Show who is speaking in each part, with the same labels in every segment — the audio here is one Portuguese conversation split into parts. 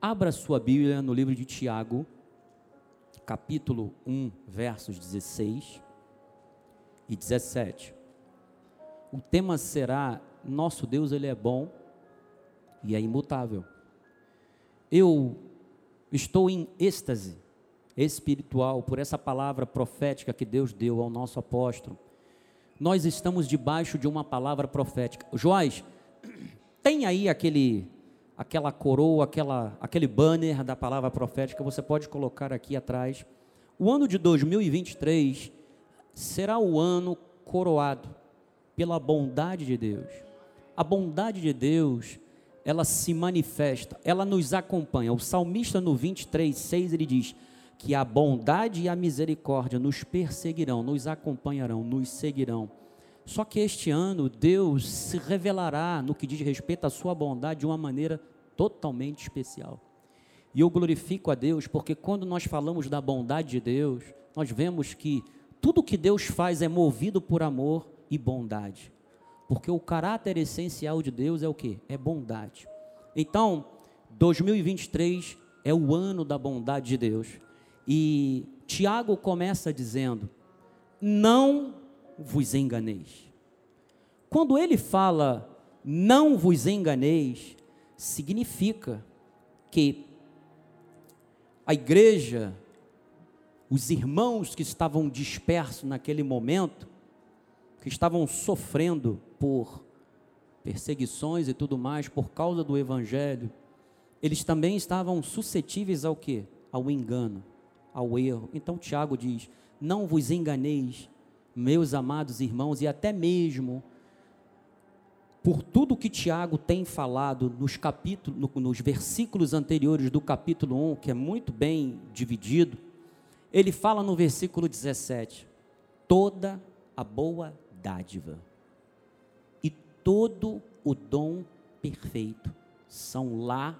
Speaker 1: Abra sua Bíblia no livro de Tiago, capítulo 1, versos 16 e 17. O tema será: Nosso Deus, Ele é bom e é imutável. Eu estou em êxtase espiritual por essa palavra profética que Deus deu ao nosso apóstolo. Nós estamos debaixo de uma palavra profética. Joás, tem aí aquele aquela coroa, aquela, aquele banner da palavra profética, você pode colocar aqui atrás. O ano de 2023 será o ano coroado pela bondade de Deus. A bondade de Deus, ela se manifesta, ela nos acompanha. O salmista no 23, 6, ele diz que a bondade e a misericórdia nos perseguirão, nos acompanharão, nos seguirão. Só que este ano Deus se revelará no que diz respeito à sua bondade de uma maneira totalmente especial. E eu glorifico a Deus porque quando nós falamos da bondade de Deus, nós vemos que tudo que Deus faz é movido por amor e bondade. Porque o caráter essencial de Deus é o que? É bondade. Então, 2023 é o ano da bondade de Deus. E Tiago começa dizendo: Não vos enganeis. Quando ele fala não vos enganeis, significa que a igreja, os irmãos que estavam dispersos naquele momento, que estavam sofrendo por perseguições e tudo mais por causa do evangelho, eles também estavam suscetíveis ao que? Ao engano, ao erro. Então Tiago diz: Não vos enganeis, meus amados irmãos, e até mesmo por tudo que Tiago tem falado nos capítulos, nos versículos anteriores do capítulo 1, que é muito bem dividido, ele fala no versículo 17: toda a boa dádiva e todo o dom perfeito são lá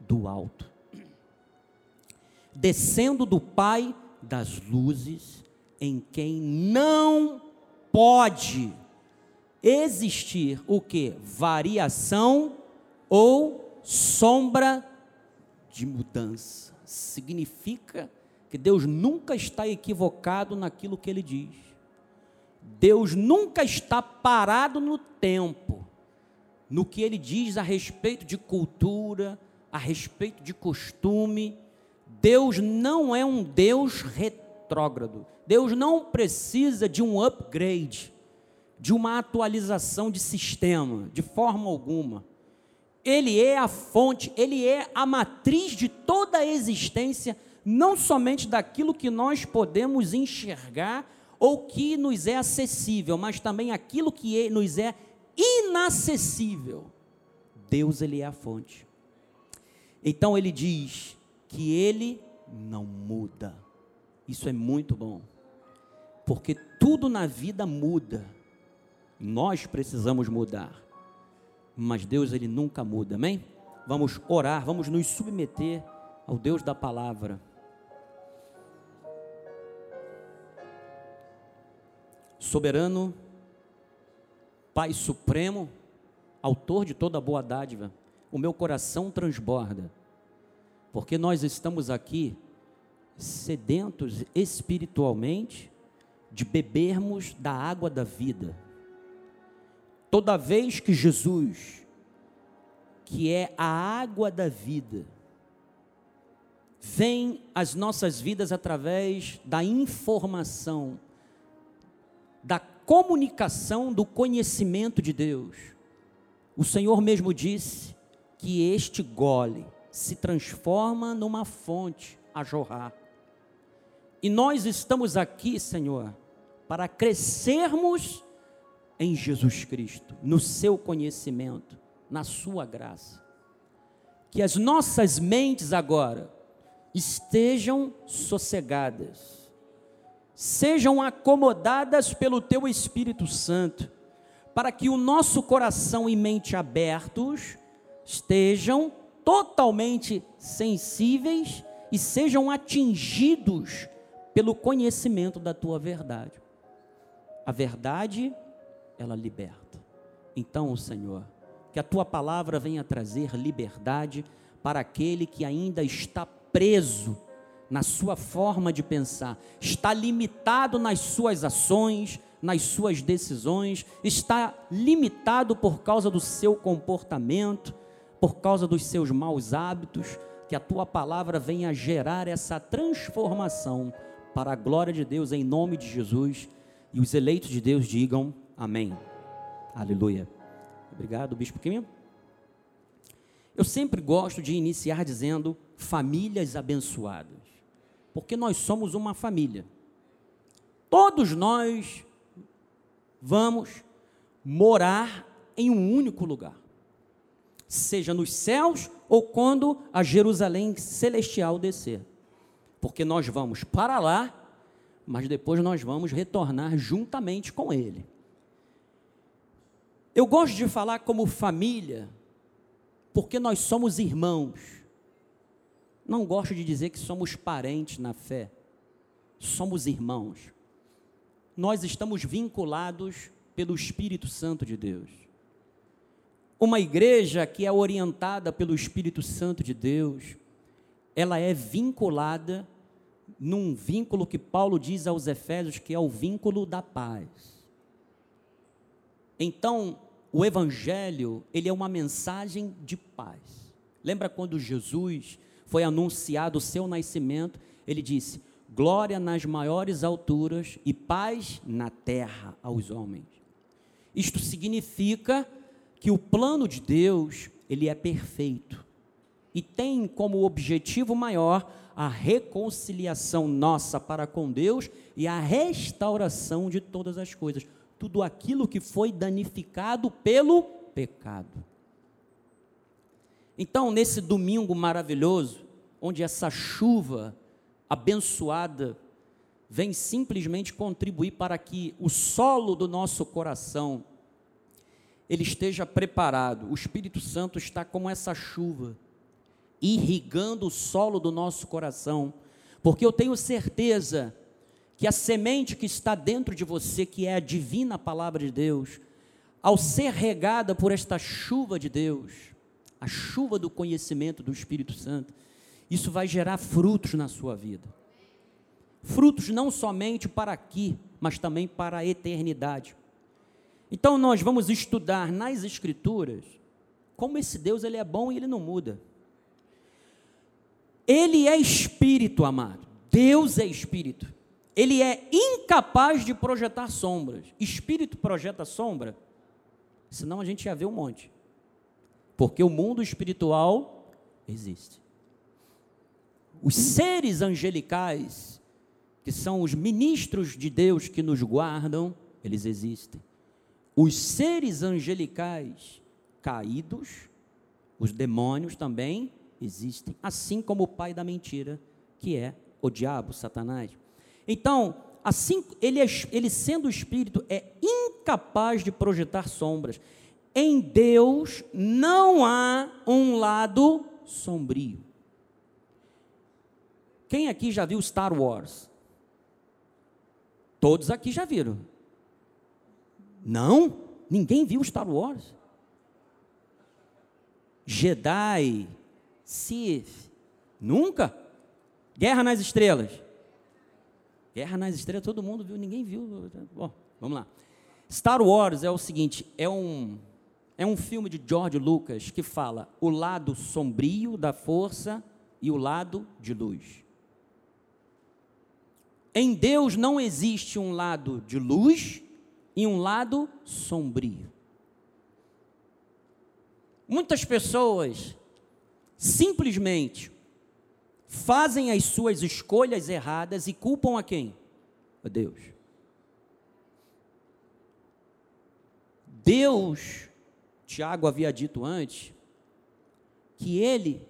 Speaker 1: do alto, descendo do Pai das luzes, em quem não pode existir o que? Variação ou sombra de mudança. Significa que Deus nunca está equivocado naquilo que ele diz. Deus nunca está parado no tempo, no que ele diz a respeito de cultura, a respeito de costume. Deus não é um Deus retrógrado. Deus não precisa de um upgrade, de uma atualização de sistema, de forma alguma. Ele é a fonte, ele é a matriz de toda a existência, não somente daquilo que nós podemos enxergar ou que nos é acessível, mas também aquilo que é, nos é inacessível. Deus, ele é a fonte. Então ele diz que ele não muda. Isso é muito bom porque tudo na vida muda. Nós precisamos mudar. Mas Deus ele nunca muda, amém? Vamos orar, vamos nos submeter ao Deus da palavra. Soberano, Pai supremo, autor de toda boa dádiva, o meu coração transborda, porque nós estamos aqui sedentos espiritualmente de bebermos da água da vida. Toda vez que Jesus, que é a água da vida, vem às nossas vidas através da informação, da comunicação do conhecimento de Deus. O Senhor mesmo disse que este gole se transforma numa fonte a jorrar. E nós estamos aqui, Senhor, para crescermos em Jesus Cristo, no seu conhecimento, na sua graça. Que as nossas mentes agora estejam sossegadas, sejam acomodadas pelo teu Espírito Santo, para que o nosso coração e mente abertos estejam totalmente sensíveis e sejam atingidos pelo conhecimento da tua verdade. A verdade, ela liberta. Então, Senhor, que a tua palavra venha trazer liberdade para aquele que ainda está preso na sua forma de pensar, está limitado nas suas ações, nas suas decisões, está limitado por causa do seu comportamento, por causa dos seus maus hábitos, que a tua palavra venha gerar essa transformação para a glória de Deus em nome de Jesus e os eleitos de Deus digam amém. Aleluia. Obrigado, bispo Kim. Eu sempre gosto de iniciar dizendo famílias abençoadas, porque nós somos uma família. Todos nós vamos morar em um único lugar, seja nos céus ou quando a Jerusalém celestial descer, porque nós vamos para lá, mas depois nós vamos retornar juntamente com Ele. Eu gosto de falar como família, porque nós somos irmãos. Não gosto de dizer que somos parentes na fé. Somos irmãos. Nós estamos vinculados pelo Espírito Santo de Deus. Uma igreja que é orientada pelo Espírito Santo de Deus, ela é vinculada num vínculo que Paulo diz aos Efésios que é o vínculo da paz. Então, o evangelho, ele é uma mensagem de paz. Lembra quando Jesus foi anunciado o seu nascimento, ele disse: "Glória nas maiores alturas e paz na terra aos homens". Isto significa que o plano de Deus, ele é perfeito e tem como objetivo maior a reconciliação nossa para com Deus e a restauração de todas as coisas tudo aquilo que foi danificado pelo pecado. Então, nesse domingo maravilhoso, onde essa chuva abençoada vem simplesmente contribuir para que o solo do nosso coração ele esteja preparado. O Espírito Santo está como essa chuva, irrigando o solo do nosso coração, porque eu tenho certeza que a semente que está dentro de você, que é a divina palavra de Deus, ao ser regada por esta chuva de Deus, a chuva do conhecimento do Espírito Santo, isso vai gerar frutos na sua vida. Frutos não somente para aqui, mas também para a eternidade. Então nós vamos estudar nas escrituras como esse Deus ele é bom e ele não muda. Ele é espírito, amado. Deus é espírito ele é incapaz de projetar sombras. Espírito projeta sombra? Senão a gente ia ver um monte. Porque o mundo espiritual existe. Os seres angelicais, que são os ministros de Deus que nos guardam, eles existem. Os seres angelicais caídos, os demônios também existem, assim como o pai da mentira, que é o diabo, Satanás. Então, assim, ele, é, ele sendo espírito, é incapaz de projetar sombras. Em Deus não há um lado sombrio. Quem aqui já viu Star Wars? Todos aqui já viram. Não? Ninguém viu Star Wars? Jedi, Sith, nunca? Guerra nas Estrelas. Guerra nas Estrelas, todo mundo viu, ninguém viu. Bom, vamos lá. Star Wars é o seguinte, é um é um filme de George Lucas que fala o lado sombrio da força e o lado de luz. Em Deus não existe um lado de luz e um lado sombrio. Muitas pessoas simplesmente fazem as suas escolhas erradas e culpam a quem? A Deus. Deus, Tiago havia dito antes, que ele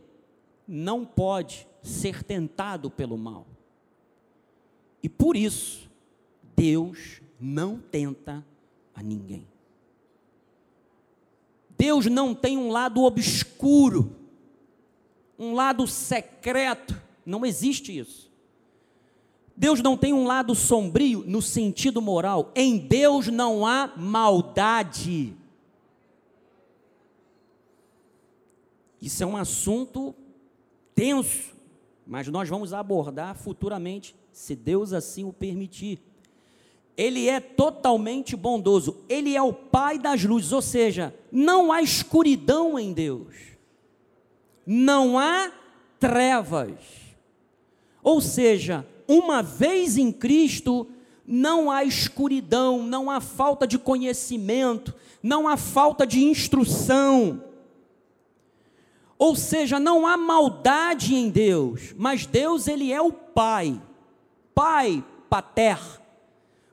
Speaker 1: não pode ser tentado pelo mal. E por isso, Deus não tenta a ninguém. Deus não tem um lado obscuro um lado secreto. Não existe isso. Deus não tem um lado sombrio no sentido moral. Em Deus não há maldade. Isso é um assunto extenso, mas nós vamos abordar futuramente, se Deus assim o permitir. Ele é totalmente bondoso, ele é o Pai das luzes, ou seja, não há escuridão em Deus, não há trevas. Ou seja, uma vez em Cristo, não há escuridão, não há falta de conhecimento, não há falta de instrução. Ou seja, não há maldade em Deus, mas Deus ele é o Pai, Pai pater,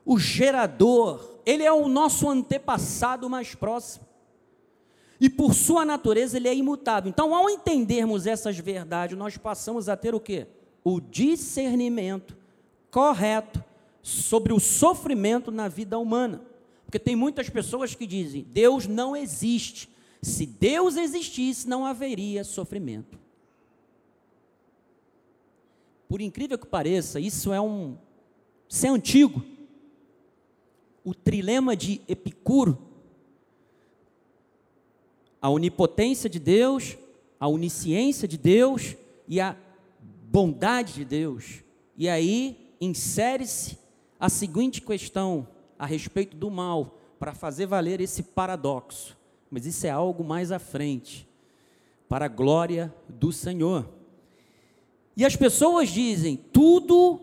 Speaker 1: o gerador, ele é o nosso antepassado mais próximo. E por sua natureza ele é imutável. Então, ao entendermos essas verdades, nós passamos a ter o quê? O discernimento correto sobre o sofrimento na vida humana. Porque tem muitas pessoas que dizem: Deus não existe. Se Deus existisse, não haveria sofrimento. Por incrível que pareça, isso é um isso é antigo. O trilema de Epicuro, a onipotência de Deus, a onisciência de Deus e a bondade de Deus. E aí insere-se a seguinte questão a respeito do mal, para fazer valer esse paradoxo. Mas isso é algo mais à frente, para a glória do Senhor. E as pessoas dizem: tudo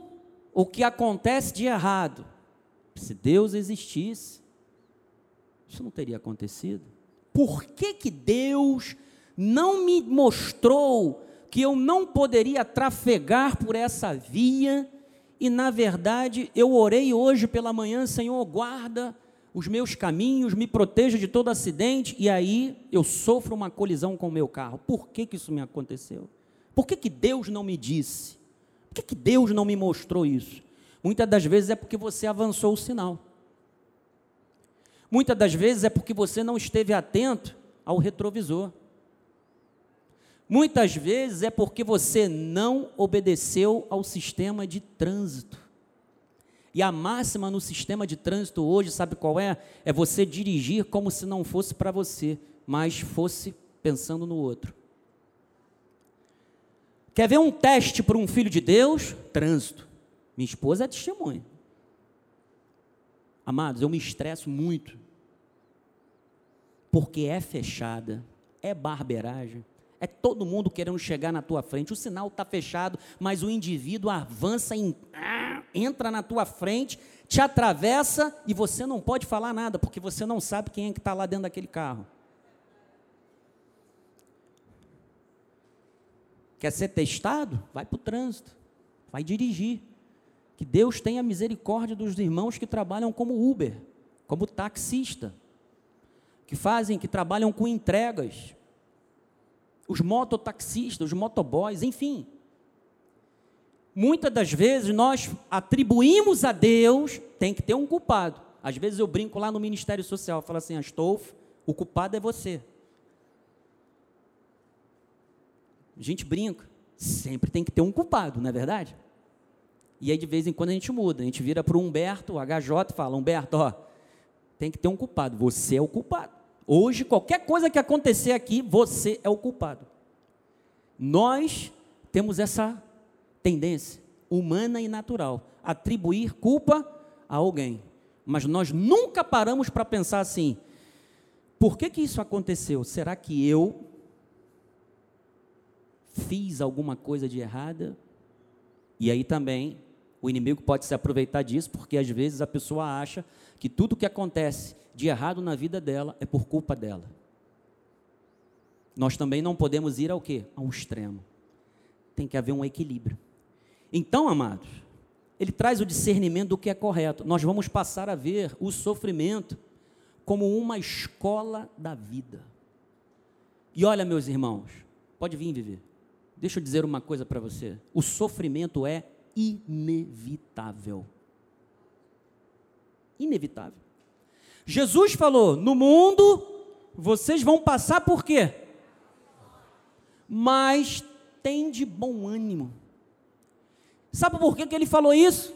Speaker 1: o que acontece de errado, se Deus existisse, isso não teria acontecido. Por que, que Deus não me mostrou que eu não poderia trafegar por essa via e na verdade eu orei hoje pela manhã, Senhor, guarda os meus caminhos, me proteja de todo acidente, e aí eu sofro uma colisão com o meu carro. Por que, que isso me aconteceu? Por que, que Deus não me disse? Por que, que Deus não me mostrou isso? Muitas das vezes é porque você avançou o sinal. Muitas das vezes é porque você não esteve atento ao retrovisor. Muitas vezes é porque você não obedeceu ao sistema de trânsito. E a máxima no sistema de trânsito hoje, sabe qual é? É você dirigir como se não fosse para você, mas fosse pensando no outro. Quer ver um teste para um filho de Deus? Trânsito. Minha esposa é testemunha. Amados, eu me estresso muito. Porque é fechada, é barbeiragem é todo mundo querendo chegar na tua frente. O sinal está fechado, mas o indivíduo avança, em, entra na tua frente, te atravessa e você não pode falar nada, porque você não sabe quem é que está lá dentro daquele carro. Quer ser testado? Vai para o trânsito, vai dirigir. Que Deus tenha misericórdia dos irmãos que trabalham como Uber, como taxista, que fazem, que trabalham com entregas os mototaxistas, os motoboys, enfim. Muitas das vezes nós atribuímos a Deus, tem que ter um culpado. Às vezes eu brinco lá no Ministério Social, falo assim, Astolfo, o culpado é você. A gente brinca, sempre tem que ter um culpado, não é verdade? E aí de vez em quando a gente muda, a gente vira para o Humberto, o HJ, e fala, Humberto, ó, tem que ter um culpado, você é o culpado. Hoje, qualquer coisa que acontecer aqui, você é o culpado. Nós temos essa tendência humana e natural, atribuir culpa a alguém. Mas nós nunca paramos para pensar assim: por que, que isso aconteceu? Será que eu fiz alguma coisa de errada? E aí também o inimigo pode se aproveitar disso, porque às vezes a pessoa acha que tudo que acontece de errado na vida dela é por culpa dela. Nós também não podemos ir ao quê? Ao extremo. Tem que haver um equilíbrio. Então, amados, ele traz o discernimento do que é correto. Nós vamos passar a ver o sofrimento como uma escola da vida. E olha, meus irmãos, pode vir viver. Deixa eu dizer uma coisa para você. O sofrimento é inevitável. Inevitável. Jesus falou: no mundo vocês vão passar por quê? Mas tem de bom ânimo. Sabe por que, que ele falou isso?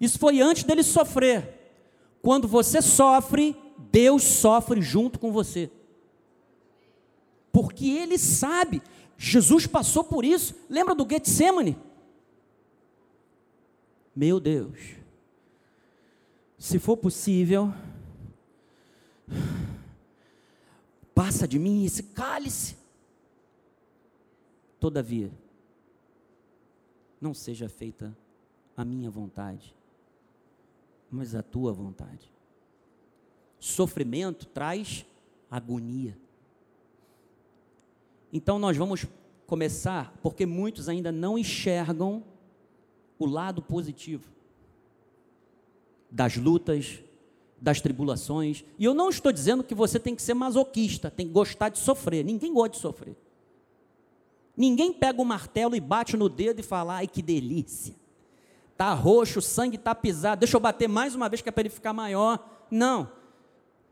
Speaker 1: Isso foi antes dele sofrer. Quando você sofre, Deus sofre junto com você. Porque ele sabe. Jesus passou por isso. Lembra do Getsemane? Meu Deus. Se for possível, passa de mim esse cálice. Todavia, não seja feita a minha vontade, mas a tua vontade. Sofrimento traz agonia. Então nós vamos começar, porque muitos ainda não enxergam o lado positivo das lutas, das tribulações. E eu não estou dizendo que você tem que ser masoquista, tem que gostar de sofrer. Ninguém gosta de sofrer. Ninguém pega o martelo e bate no dedo e fala: ai que delícia. Tá roxo, o sangue está pisado, deixa eu bater mais uma vez que é para ele ficar maior. Não.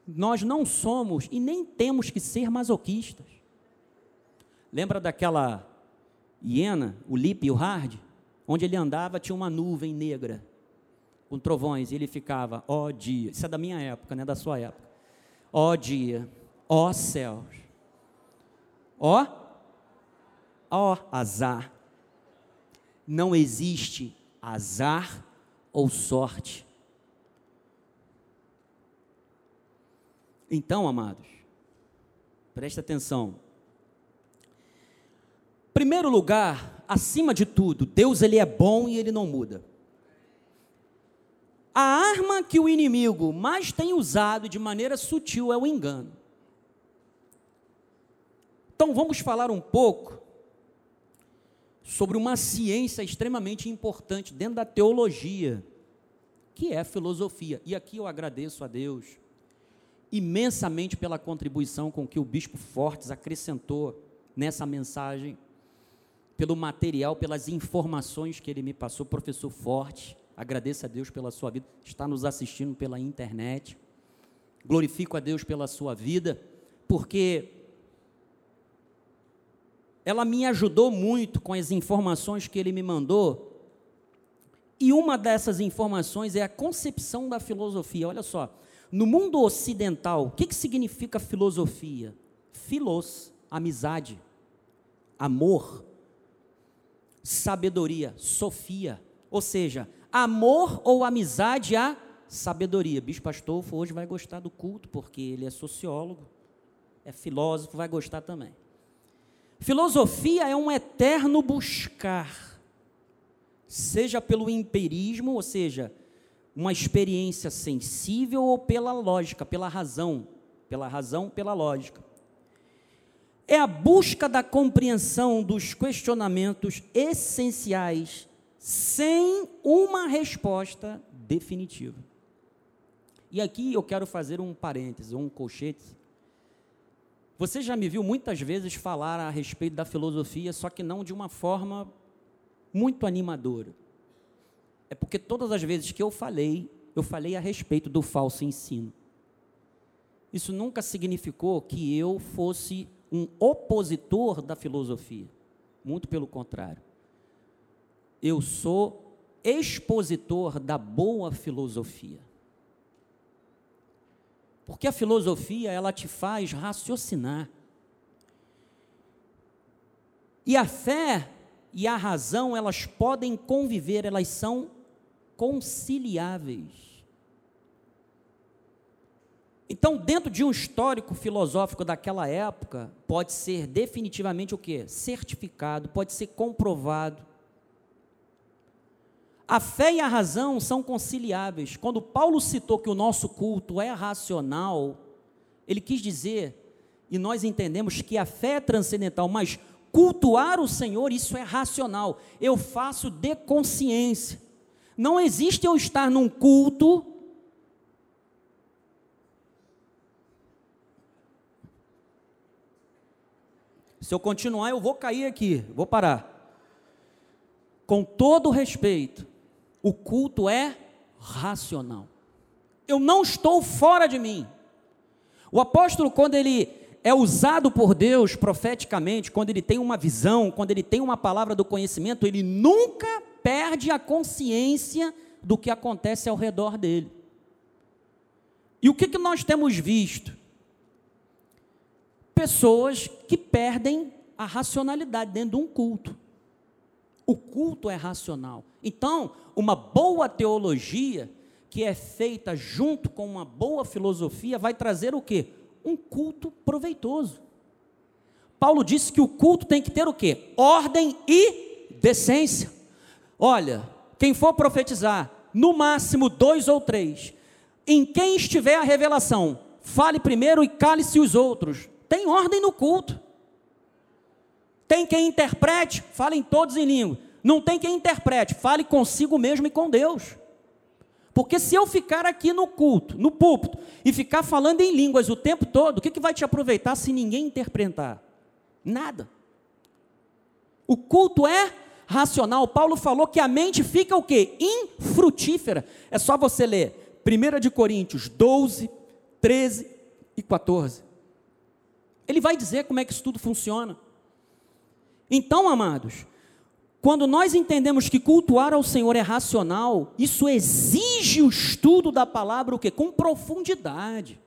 Speaker 1: Nós não somos e nem temos que ser masoquistas. Lembra daquela hiena, o Lip e o Hard? Onde ele andava tinha uma nuvem negra com trovões, e ele ficava, ó oh, dia, isso é da minha época, não é da sua época. Ó oh, dia, ó oh, céus, ó, ó azar. Não existe azar ou sorte. Então, amados, preste atenção. Primeiro lugar, acima de tudo, Deus ele é bom e ele não muda. A arma que o inimigo mais tem usado de maneira sutil é o engano. Então vamos falar um pouco sobre uma ciência extremamente importante dentro da teologia, que é a filosofia. E aqui eu agradeço a Deus imensamente pela contribuição com que o bispo Fortes acrescentou nessa mensagem, pelo material, pelas informações que ele me passou, professor Forte. Agradeço a Deus pela sua vida, está nos assistindo pela internet. Glorifico a Deus pela sua vida, porque ela me ajudou muito com as informações que ele me mandou. E uma dessas informações é a concepção da filosofia. Olha só, no mundo ocidental, o que, que significa filosofia? Filos, amizade, amor, sabedoria, sofia. Ou seja, amor ou amizade à sabedoria. Bispo Astolfo hoje vai gostar do culto, porque ele é sociólogo, é filósofo, vai gostar também. Filosofia é um eterno buscar, seja pelo empirismo, ou seja, uma experiência sensível ou pela lógica, pela razão, pela razão, pela lógica. É a busca da compreensão dos questionamentos essenciais sem uma resposta definitiva. E aqui eu quero fazer um parêntese, um colchete. Você já me viu muitas vezes falar a respeito da filosofia, só que não de uma forma muito animadora é porque todas as vezes que eu falei, eu falei a respeito do falso ensino. Isso nunca significou que eu fosse um opositor da filosofia. Muito pelo contrário. Eu sou expositor da boa filosofia. Porque a filosofia, ela te faz raciocinar. E a fé e a razão, elas podem conviver, elas são conciliáveis. Então, dentro de um histórico filosófico daquela época, pode ser definitivamente o que? Certificado, pode ser comprovado. A fé e a razão são conciliáveis. Quando Paulo citou que o nosso culto é racional, ele quis dizer, e nós entendemos que a fé é transcendental, mas cultuar o Senhor, isso é racional. Eu faço de consciência. Não existe eu estar num culto Se eu continuar, eu vou cair aqui, vou parar. Com todo respeito, o culto é racional. Eu não estou fora de mim. O apóstolo, quando ele é usado por Deus profeticamente, quando ele tem uma visão, quando ele tem uma palavra do conhecimento, ele nunca perde a consciência do que acontece ao redor dele. E o que, que nós temos visto? Pessoas que perdem a racionalidade dentro de um culto. O culto é racional. Então, uma boa teologia que é feita junto com uma boa filosofia vai trazer o quê? Um culto proveitoso. Paulo disse que o culto tem que ter o quê? Ordem e decência. Olha, quem for profetizar, no máximo dois ou três. Em quem estiver a revelação, fale primeiro e cale-se os outros. Tem ordem no culto. Tem quem interprete, falem todos em língua. Não tem quem interprete, fale consigo mesmo e com Deus. Porque se eu ficar aqui no culto, no púlpito, e ficar falando em línguas o tempo todo, o que, que vai te aproveitar se ninguém interpretar? Nada. O culto é racional. Paulo falou que a mente fica o quê? Infrutífera. É só você ler 1 de Coríntios 12, 13 e 14. Ele vai dizer como é que isso tudo funciona. Então, amados, quando nós entendemos que cultuar ao Senhor é racional, isso exige o estudo da palavra o quê? Com profundidade.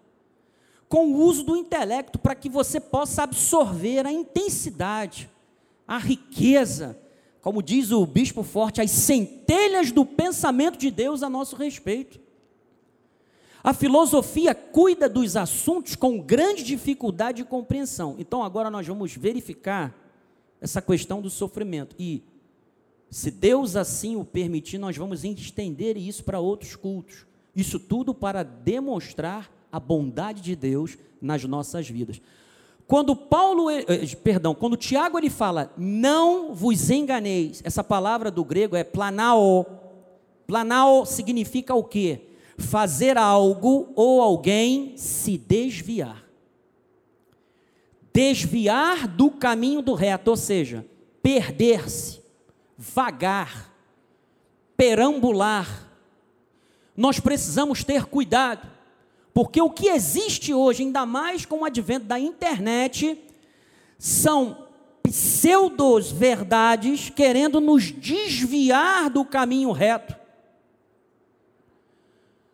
Speaker 1: Com o uso do intelecto para que você possa absorver a intensidade, a riqueza, como diz o bispo forte, as centelhas do pensamento de Deus a nosso respeito. A filosofia cuida dos assuntos com grande dificuldade de compreensão. Então agora nós vamos verificar essa questão do sofrimento. E, se Deus assim o permitir, nós vamos estender isso para outros cultos. Isso tudo para demonstrar a bondade de Deus nas nossas vidas. Quando Paulo, eh, eh, perdão, quando Tiago ele fala, não vos enganeis, essa palavra do grego é planao. Planao significa o quê? Fazer algo ou alguém se desviar desviar do caminho do reto, ou seja, perder-se, vagar, perambular. Nós precisamos ter cuidado, porque o que existe hoje, ainda mais com o advento da internet, são pseudos verdades querendo nos desviar do caminho reto.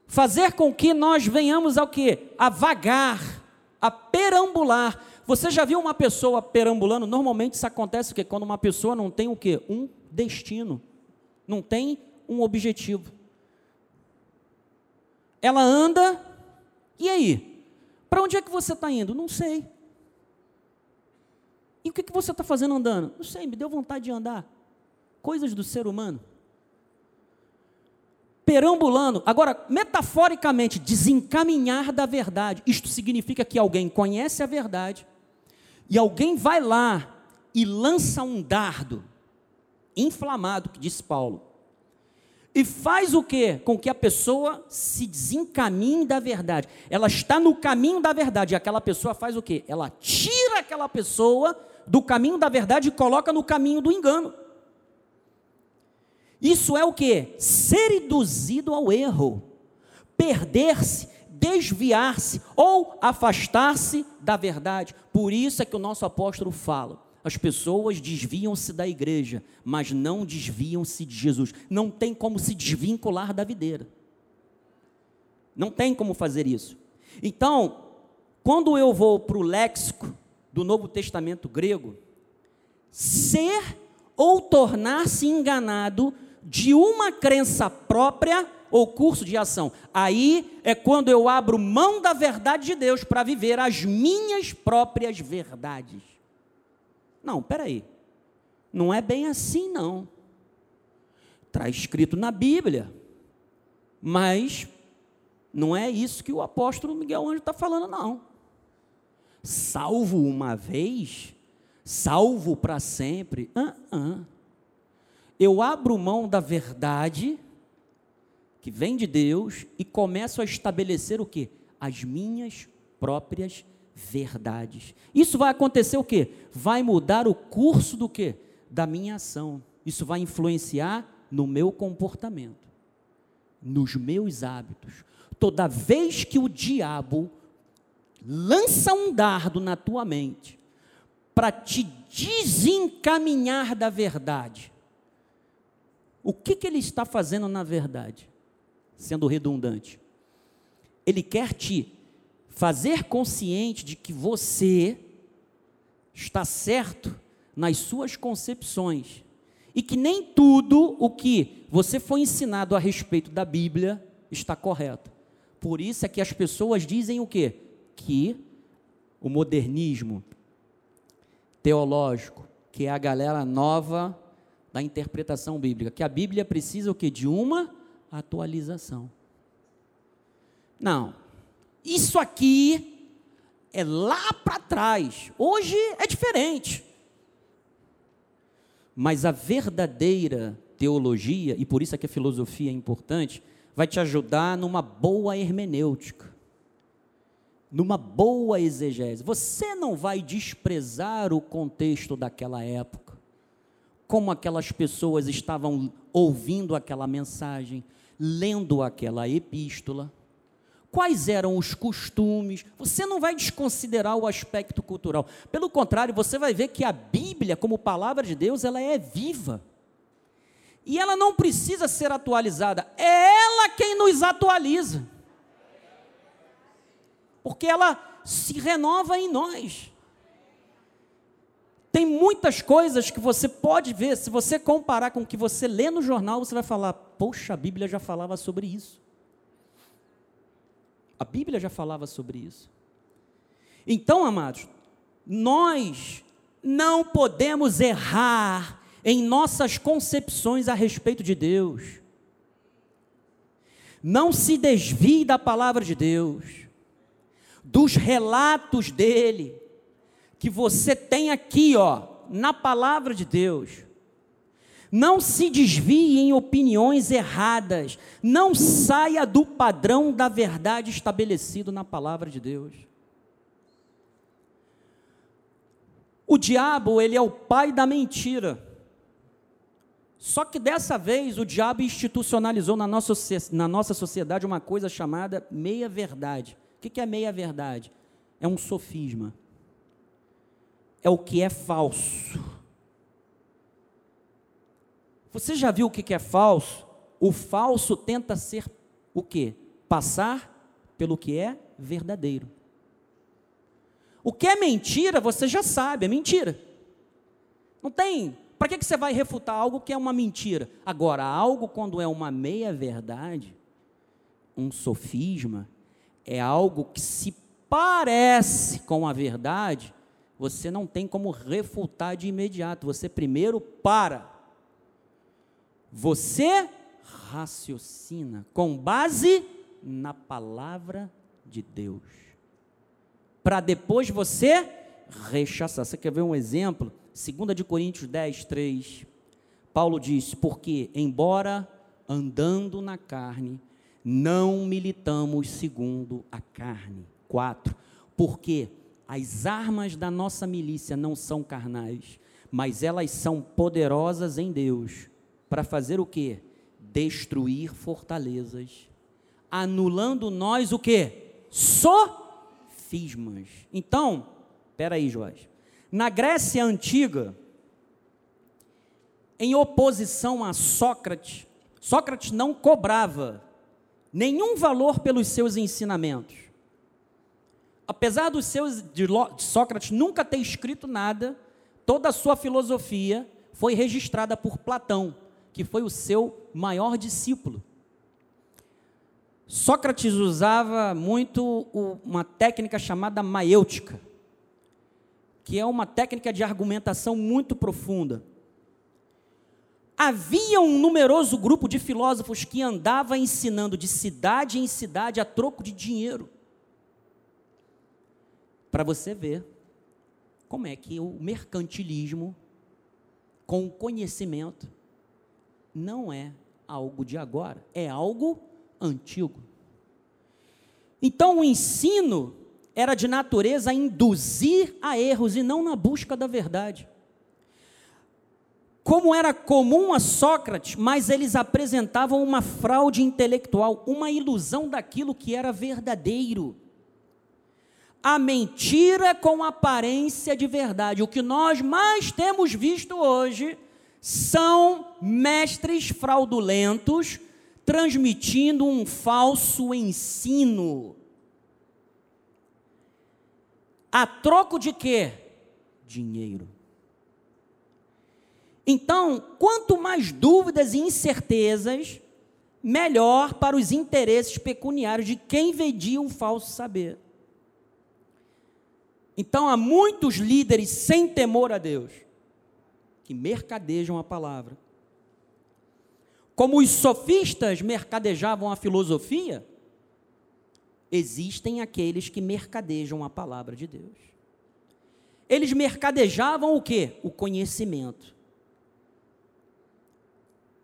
Speaker 1: Fazer com que nós venhamos ao que? A vagar, a perambular. Você já viu uma pessoa perambulando? Normalmente isso acontece que quando uma pessoa não tem o quê? Um destino, não tem um objetivo. Ela anda, e aí? Para onde é que você está indo? Não sei. E o que, que você está fazendo andando? Não sei, me deu vontade de andar. Coisas do ser humano. Perambulando. Agora, metaforicamente, desencaminhar da verdade. Isto significa que alguém conhece a verdade, e alguém vai lá e lança um dardo inflamado, que diz Paulo, e faz o que? Com que a pessoa se desencaminhe da verdade. Ela está no caminho da verdade, e aquela pessoa faz o que? Ela tira aquela pessoa do caminho da verdade e coloca no caminho do engano. Isso é o que? Ser induzido ao erro, perder-se desviar-se ou afastar-se da verdade. Por isso é que o nosso apóstolo fala: as pessoas desviam-se da igreja, mas não desviam-se de Jesus. Não tem como se desvincular da videira. Não tem como fazer isso. Então, quando eu vou para o léxico do Novo Testamento grego, ser ou tornar-se enganado de uma crença própria ou curso de ação. Aí é quando eu abro mão da verdade de Deus para viver as minhas próprias verdades. Não, peraí. Não é bem assim, não. Está escrito na Bíblia. Mas não é isso que o apóstolo Miguel Anjo está falando, não. Salvo uma vez, salvo para sempre. Uh -uh. Eu abro mão da verdade que vem de Deus e começo a estabelecer o que? As minhas próprias verdades. Isso vai acontecer o que? Vai mudar o curso do que? Da minha ação. Isso vai influenciar no meu comportamento, nos meus hábitos. Toda vez que o diabo lança um dardo na tua mente para te desencaminhar da verdade, o que, que ele está fazendo na verdade? sendo redundante. Ele quer te fazer consciente de que você está certo nas suas concepções e que nem tudo o que você foi ensinado a respeito da Bíblia está correto. Por isso é que as pessoas dizem o quê? Que o modernismo teológico, que é a galera nova da interpretação bíblica, que a Bíblia precisa o quê? De uma atualização. Não. Isso aqui é lá para trás. Hoje é diferente. Mas a verdadeira teologia, e por isso é que a filosofia é importante, vai te ajudar numa boa hermenêutica, numa boa exegese. Você não vai desprezar o contexto daquela época, como aquelas pessoas estavam ouvindo aquela mensagem, lendo aquela epístola quais eram os costumes. Você não vai desconsiderar o aspecto cultural. Pelo contrário, você vai ver que a Bíblia, como palavra de Deus, ela é viva. E ela não precisa ser atualizada. É ela quem nos atualiza. Porque ela se renova em nós. Tem muitas coisas que você pode ver, se você comparar com o que você lê no jornal, você vai falar: Poxa, a Bíblia já falava sobre isso. A Bíblia já falava sobre isso. Então, amados, nós não podemos errar em nossas concepções a respeito de Deus. Não se desvie da palavra de Deus, dos relatos dele, que você tem aqui, ó, na palavra de Deus. Não se desvie em opiniões erradas. Não saia do padrão da verdade estabelecido na palavra de Deus. O diabo, ele é o pai da mentira. Só que dessa vez o diabo institucionalizou na nossa, na nossa sociedade uma coisa chamada meia-verdade. O que é meia-verdade? É um sofisma. É o que é falso você já viu o que é falso? O falso tenta ser o quê? Passar pelo que é verdadeiro. O que é mentira, você já sabe, é mentira. Não tem. Para que você vai refutar algo que é uma mentira? Agora, algo quando é uma meia-verdade, um sofisma, é algo que se parece com a verdade, você não tem como refutar de imediato. Você primeiro para você raciocina com base na palavra de Deus. Para depois você rechaçar. Você quer ver um exemplo? 2 de Coríntios 10, 3. Paulo diz: Porque, embora andando na carne, não militamos segundo a carne. 4. Porque as armas da nossa milícia não são carnais, mas elas são poderosas em Deus para fazer o quê? Destruir fortalezas, anulando nós o quê? Sofismas. Então, espera aí, Jorge. Na Grécia antiga, em oposição a Sócrates, Sócrates não cobrava nenhum valor pelos seus ensinamentos. Apesar dos seus de Sócrates nunca ter escrito nada, toda a sua filosofia foi registrada por Platão que foi o seu maior discípulo. Sócrates usava muito uma técnica chamada maêutica, que é uma técnica de argumentação muito profunda. Havia um numeroso grupo de filósofos que andava ensinando de cidade em cidade a troco de dinheiro. Para você ver como é que o mercantilismo, com o conhecimento, não é algo de agora, é algo antigo. Então o ensino era de natureza a induzir a erros e não na busca da verdade. Como era comum a Sócrates, mas eles apresentavam uma fraude intelectual, uma ilusão daquilo que era verdadeiro. A mentira com aparência de verdade. O que nós mais temos visto hoje são mestres fraudulentos transmitindo um falso ensino. A troco de quê? Dinheiro. Então, quanto mais dúvidas e incertezas, melhor para os interesses pecuniários de quem vendia um falso saber. Então, há muitos líderes sem temor a Deus que mercadejam a palavra. Como os sofistas mercadejavam a filosofia, existem aqueles que mercadejam a palavra de Deus. Eles mercadejavam o que? O conhecimento.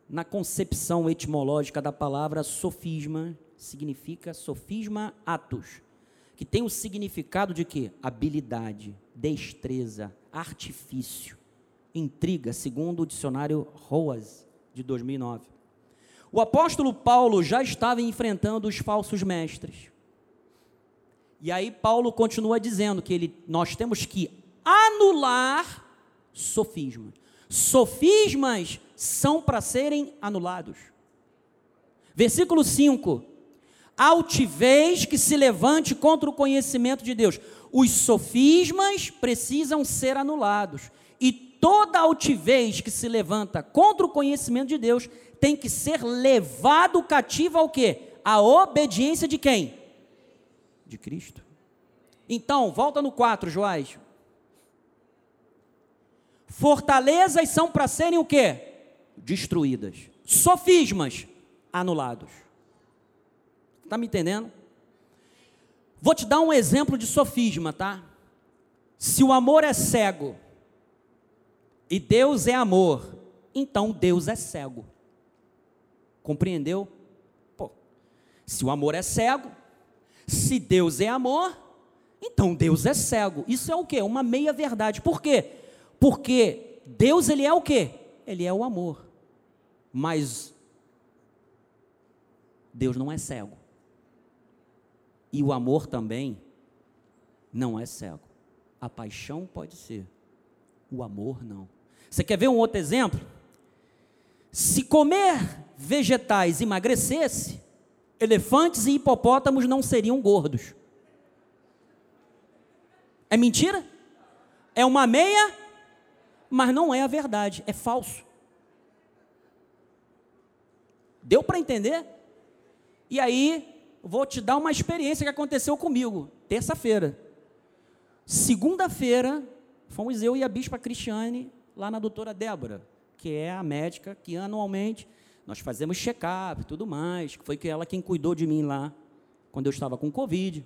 Speaker 1: Na concepção etimológica da palavra sofisma, significa sofisma atos, que tem o significado de quê? Habilidade, destreza, artifício, intriga, segundo o dicionário Roas, de 2009. O apóstolo Paulo já estava enfrentando os falsos mestres. E aí Paulo continua dizendo que ele, nós temos que anular sofismas. Sofismas são para serem anulados. Versículo 5: Altivez que se levante contra o conhecimento de Deus. Os sofismas precisam ser anulados. E toda altivez que se levanta contra o conhecimento de Deus tem que ser levado cativo ao quê? A obediência de quem? De Cristo. Então, volta no 4, Joás. Fortalezas são para serem o quê? Destruídas. Sofismas anulados. Está me entendendo? Vou te dar um exemplo de sofisma, tá? Se o amor é cego e Deus é amor, então Deus é cego. Compreendeu? Pô, se o amor é cego, se Deus é amor, então Deus é cego. Isso é o quê? Uma meia verdade. Por quê? Porque Deus ele é o quê? Ele é o amor. Mas Deus não é cego. E o amor também não é cego. A paixão pode ser, o amor não. Você quer ver um outro exemplo? Se comer vegetais emagrecesse, elefantes e hipopótamos não seriam gordos. É mentira? É uma meia mas não é a verdade, é falso. Deu para entender? E aí, vou te dar uma experiência que aconteceu comigo, terça-feira. Segunda-feira, fomos eu e a bispa Cristiane lá na doutora Débora, que é a médica que anualmente nós fazemos check-up e tudo mais, que foi ela quem cuidou de mim lá, quando eu estava com Covid.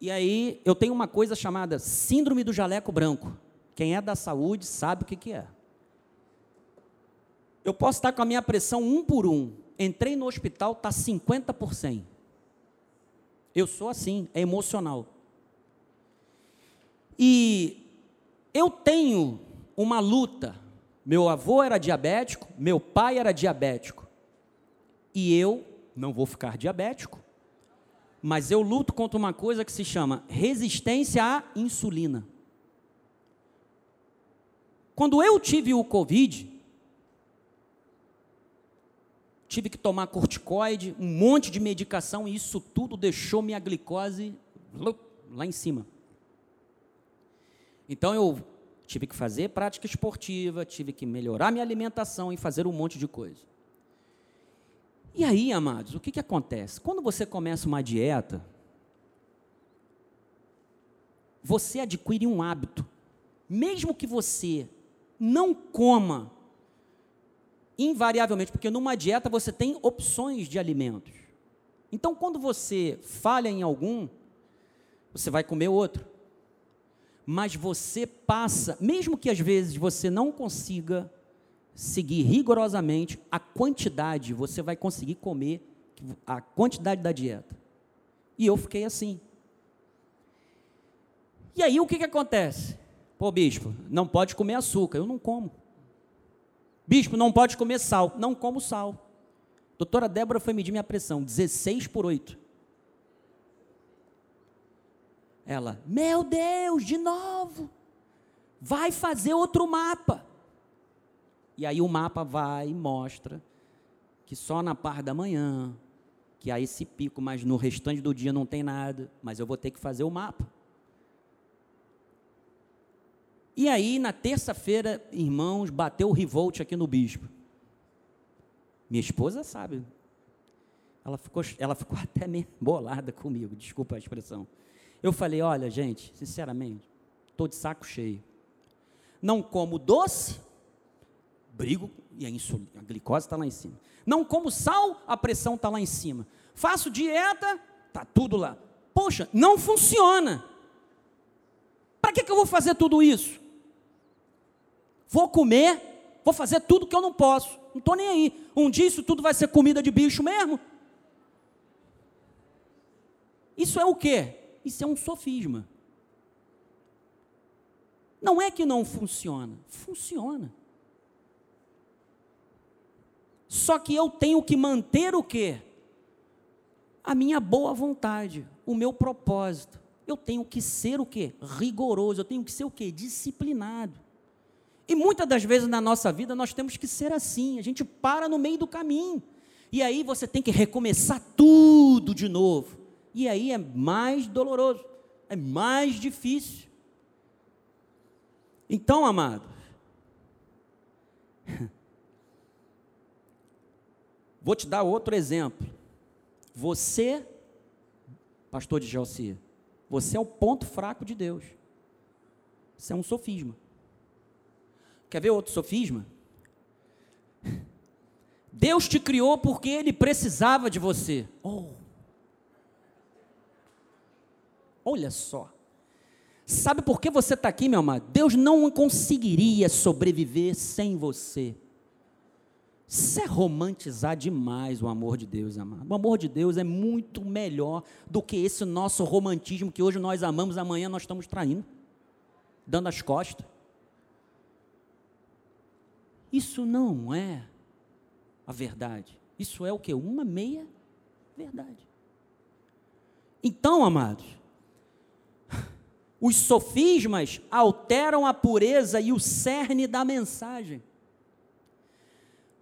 Speaker 1: E aí, eu tenho uma coisa chamada síndrome do jaleco branco. Quem é da saúde sabe o que, que é. Eu posso estar com a minha pressão um por um. Entrei no hospital, está 50 por 100. Eu sou assim, é emocional. E eu tenho uma luta. Meu avô era diabético, meu pai era diabético. E eu não vou ficar diabético. Mas eu luto contra uma coisa que se chama resistência à insulina. Quando eu tive o Covid, tive que tomar corticoide, um monte de medicação, e isso tudo deixou minha glicose lá em cima. Então eu tive que fazer prática esportiva, tive que melhorar minha alimentação e fazer um monte de coisa. E aí, amados, o que, que acontece? Quando você começa uma dieta, você adquire um hábito. Mesmo que você não coma invariavelmente, porque numa dieta você tem opções de alimentos. Então, quando você falha em algum, você vai comer outro. Mas você passa, mesmo que às vezes você não consiga seguir rigorosamente a quantidade, você vai conseguir comer a quantidade da dieta. E eu fiquei assim. E aí o que, que acontece? Pô, bispo, não pode comer açúcar. Eu não como. Bispo, não pode comer sal. Não como sal. Doutora Débora foi medir minha pressão, 16 por 8. Ela, meu Deus, de novo. Vai fazer outro mapa. E aí o mapa vai e mostra que só na parte da manhã, que há esse pico, mas no restante do dia não tem nada, mas eu vou ter que fazer o mapa. E aí, na terça-feira, irmãos, bateu o revolt aqui no bispo. Minha esposa sabe. Ela ficou, ela ficou até meio bolada comigo, desculpa a expressão. Eu falei: olha, gente, sinceramente, estou de saco cheio. Não como doce, brigo e a, insulina, a glicose está lá em cima. Não como sal, a pressão está lá em cima. Faço dieta, está tudo lá. Poxa, não funciona. Para que, que eu vou fazer tudo isso? Vou comer, vou fazer tudo que eu não posso. Não estou nem aí. Um dia isso tudo vai ser comida de bicho mesmo. Isso é o quê? Isso é um sofisma. Não é que não funciona, funciona. Só que eu tenho que manter o quê? A minha boa vontade, o meu propósito. Eu tenho que ser o quê? Rigoroso, eu tenho que ser o quê? Disciplinado. E muitas das vezes na nossa vida nós temos que ser assim, a gente para no meio do caminho. E aí você tem que recomeçar tudo de novo. E aí é mais doloroso, é mais difícil. Então, amado, Vou te dar outro exemplo. Você, pastor de Gelsia, você é o ponto fraco de Deus. Isso é um sofisma. Quer ver outro sofisma? Deus te criou porque Ele precisava de você. Oh. Olha só. Sabe por que você está aqui, meu amado? Deus não conseguiria sobreviver sem você. Isso é romantizar demais o amor de Deus, amado. O amor de Deus é muito melhor do que esse nosso romantismo que hoje nós amamos, amanhã nós estamos traindo, dando as costas. Isso não é a verdade. Isso é o que? Uma meia verdade. Então, amados, os sofismas alteram a pureza e o cerne da mensagem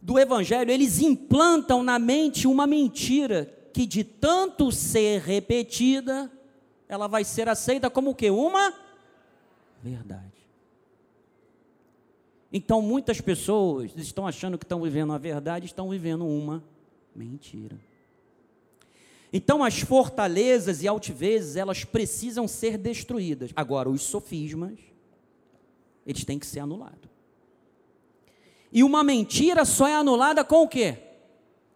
Speaker 1: do Evangelho, eles implantam na mente uma mentira que de tanto ser repetida, ela vai ser aceita como o quê? Uma verdade. Então muitas pessoas estão achando que estão vivendo a verdade, estão vivendo uma mentira. Então as fortalezas e altivezes, elas precisam ser destruídas. Agora, os sofismas, eles têm que ser anulados. E uma mentira só é anulada com o quê?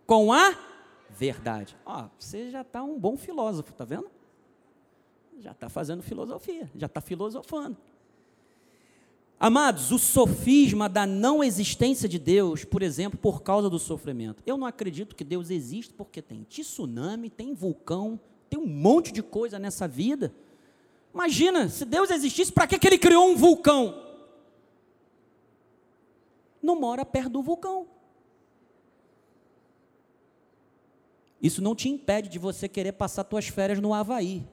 Speaker 1: Com a verdade. Ó, você já está um bom filósofo, tá vendo? Já está fazendo filosofia, já está filosofando. Amados, o sofisma da não existência de Deus, por exemplo, por causa do sofrimento. Eu não acredito que Deus existe porque tem tsunami, tem vulcão, tem um monte de coisa nessa vida. Imagina, se Deus existisse, para que, que ele criou um vulcão? não mora perto do vulcão. Isso não te impede de você querer passar suas férias no Havaí.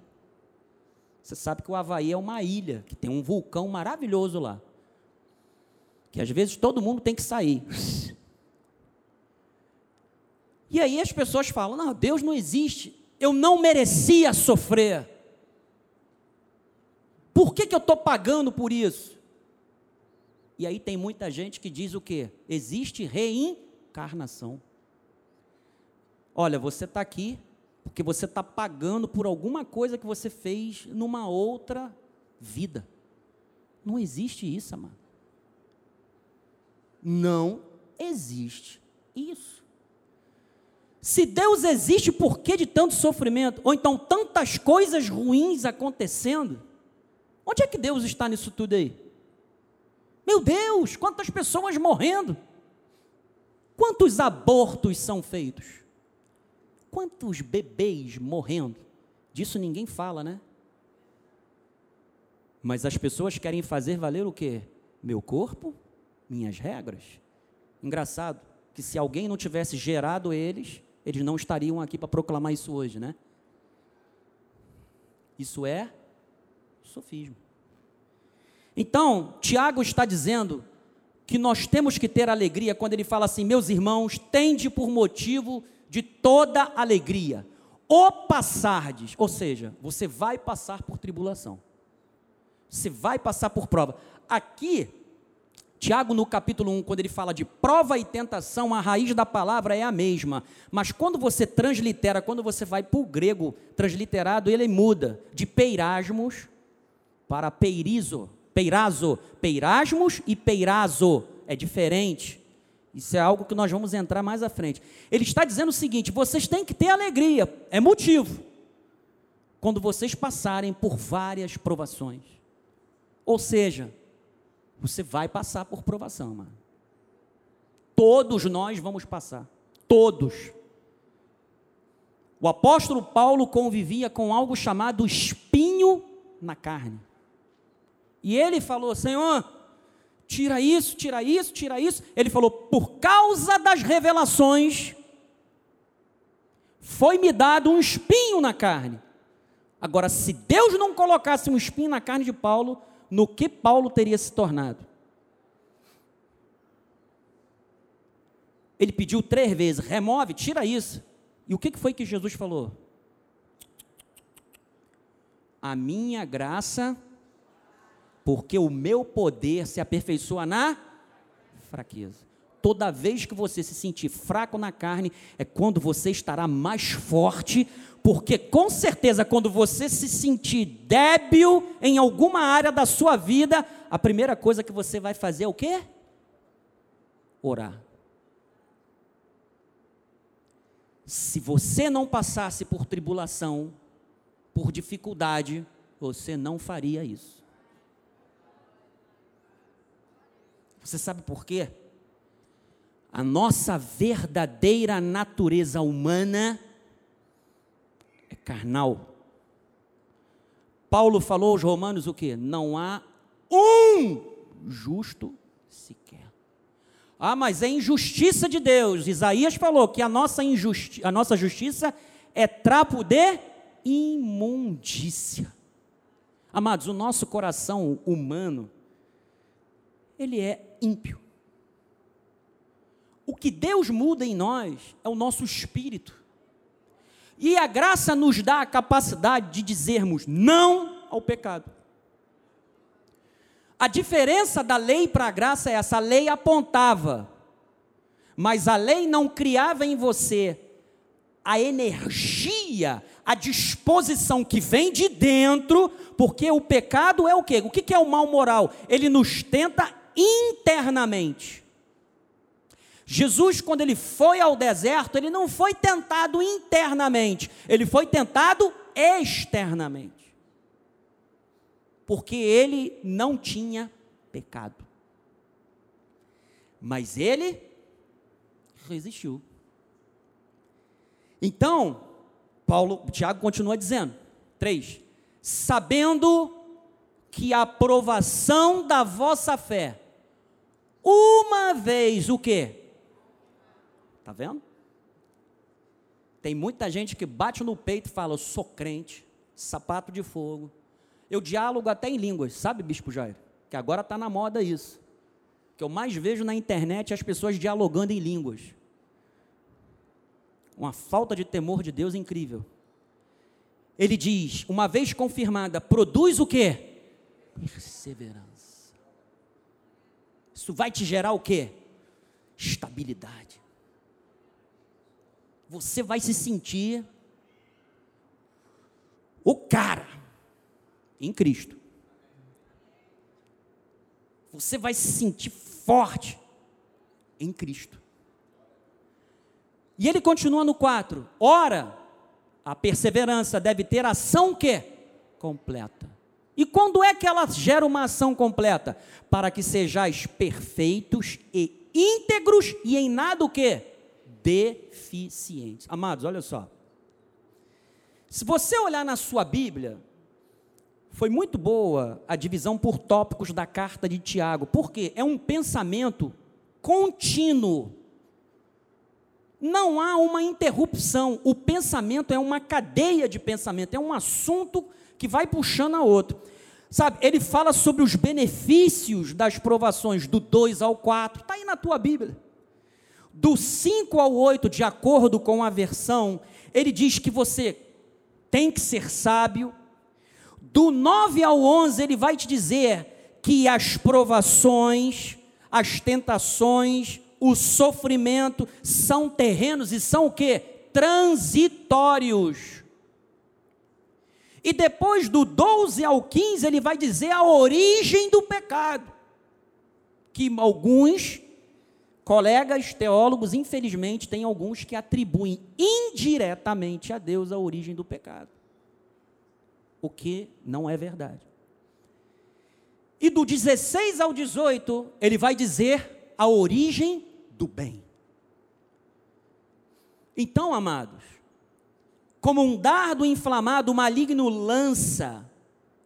Speaker 1: Você sabe que o Havaí é uma ilha, que tem um vulcão maravilhoso lá. Que às vezes todo mundo tem que sair. E aí as pessoas falam: não, Deus não existe. Eu não merecia sofrer. Por que, que eu estou pagando por isso? E aí tem muita gente que diz o quê? Existe reencarnação. Olha, você está aqui porque você está pagando por alguma coisa que você fez numa outra vida. Não existe isso, amado. Não existe isso. Se Deus existe, por que de tanto sofrimento? Ou então tantas coisas ruins acontecendo? Onde é que Deus está nisso tudo aí? Meu Deus, quantas pessoas morrendo! Quantos abortos são feitos? Quantos bebês morrendo? Disso ninguém fala, né? Mas as pessoas querem fazer valer o quê? Meu corpo, minhas regras. Engraçado que se alguém não tivesse gerado eles, eles não estariam aqui para proclamar isso hoje, né? Isso é sofismo. Então, Tiago está dizendo que nós temos que ter alegria quando ele fala assim: meus irmãos, tende por motivo de toda alegria, o passardes, ou seja, você vai passar por tribulação. Você vai passar por prova. Aqui, Tiago, no capítulo 1, quando ele fala de prova e tentação, a raiz da palavra é a mesma. Mas quando você translitera, quando você vai para o grego transliterado, ele muda de peirasmos para peirizo. Peirazo. Peirasmos e peirazo. É diferente. Isso é algo que nós vamos entrar mais à frente. Ele está dizendo o seguinte: vocês têm que ter alegria, é motivo, quando vocês passarem por várias provações. Ou seja, você vai passar por provação, mano. Todos nós vamos passar. Todos. O apóstolo Paulo convivia com algo chamado espinho na carne. E ele falou: Senhor, tira isso, tira isso, tira isso. Ele falou: por causa das revelações, foi-me dado um espinho na carne. Agora, se Deus não colocasse um espinho na carne de Paulo, no que Paulo teria se tornado? Ele pediu três vezes: remove, tira isso. E o que foi que Jesus falou? A minha graça porque o meu poder se aperfeiçoa na fraqueza. Toda vez que você se sentir fraco na carne, é quando você estará mais forte, porque com certeza, quando você se sentir débil em alguma área da sua vida, a primeira coisa que você vai fazer é o quê? Orar. Se você não passasse por tribulação, por dificuldade, você não faria isso. Você sabe por quê? A nossa verdadeira natureza humana é carnal. Paulo falou aos romanos o que? Não há um justo sequer. Ah, mas é injustiça de Deus. Isaías falou que a nossa, injusti a nossa justiça é trapo de imundícia. Amados, o nosso coração humano, ele é ímpio. O que Deus muda em nós é o nosso espírito. E a graça nos dá a capacidade de dizermos não ao pecado. A diferença da lei para a graça é essa: a lei apontava, mas a lei não criava em você a energia, a disposição que vem de dentro, porque o pecado é o quê? O que é o mal moral? Ele nos tenta internamente. Jesus, quando ele foi ao deserto, ele não foi tentado internamente, ele foi tentado externamente. Porque ele não tinha pecado. Mas ele resistiu. Então, Paulo, Tiago continua dizendo, 3, sabendo que a aprovação da vossa fé uma vez o quê? Tá vendo? Tem muita gente que bate no peito e fala: Eu sou crente, sapato de fogo. Eu diálogo até em línguas, sabe, Bispo Jair? Que agora está na moda isso. Que eu mais vejo na internet as pessoas dialogando em línguas. Uma falta de temor de Deus incrível. Ele diz: uma vez confirmada, produz o quê? Perseverança. Isso vai te gerar o quê? Estabilidade. Você vai se sentir o cara em Cristo. Você vai se sentir forte em Cristo. E ele continua no 4. Ora, a perseverança deve ter ação que completa. E quando é que ela gera uma ação completa? Para que sejais perfeitos e íntegros e em nada o que? Deficientes. Amados, olha só. Se você olhar na sua Bíblia, foi muito boa a divisão por tópicos da carta de Tiago, porque é um pensamento contínuo. Não há uma interrupção. O pensamento é uma cadeia de pensamento, é um assunto que vai puxando a outro. Sabe, ele fala sobre os benefícios das provações, do 2 ao 4, está aí na tua Bíblia. Do 5 ao 8, de acordo com a versão, ele diz que você tem que ser sábio. Do 9 ao 11, ele vai te dizer que as provações, as tentações, o sofrimento são terrenos e são o que? Transitórios. E depois do 12 ao 15, ele vai dizer a origem do pecado. Que alguns colegas teólogos, infelizmente, tem alguns que atribuem indiretamente a Deus a origem do pecado. O que não é verdade. E do 16 ao 18, ele vai dizer a origem do bem. Então, amados, como um dardo inflamado, o maligno lança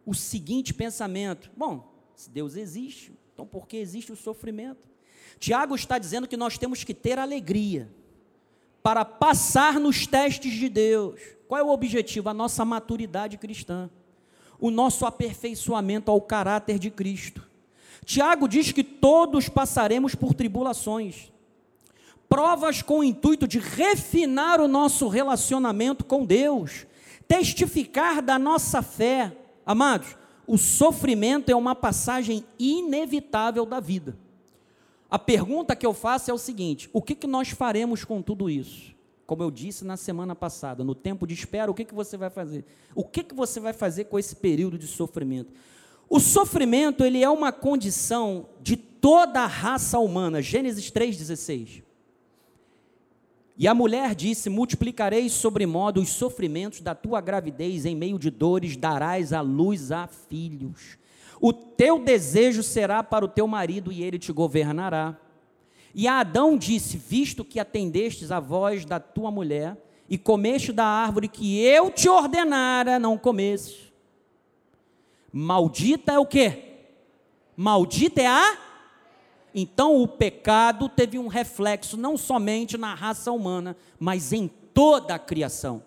Speaker 1: o seguinte pensamento: bom, se Deus existe, então por que existe o sofrimento? Tiago está dizendo que nós temos que ter alegria para passar nos testes de Deus. Qual é o objetivo? A nossa maturidade cristã, o nosso aperfeiçoamento ao caráter de Cristo. Tiago diz que todos passaremos por tribulações, provas com o intuito de refinar o nosso relacionamento com Deus, testificar da nossa fé. Amados, o sofrimento é uma passagem inevitável da vida. A pergunta que eu faço é o seguinte: o que, que nós faremos com tudo isso? Como eu disse na semana passada, no tempo de espera, o que, que você vai fazer? O que, que você vai fazer com esse período de sofrimento? O sofrimento, ele é uma condição de toda a raça humana. Gênesis 3,16. E a mulher disse: Multiplicarei sobremodo os sofrimentos da tua gravidez, em meio de dores darás a luz a filhos. O teu desejo será para o teu marido e ele te governará. E a Adão disse: Visto que atendestes a voz da tua mulher e comeste da árvore que eu te ordenara, não comestes. Maldita é o quê? Maldita é a então o pecado teve um reflexo não somente na raça humana, mas em toda a criação.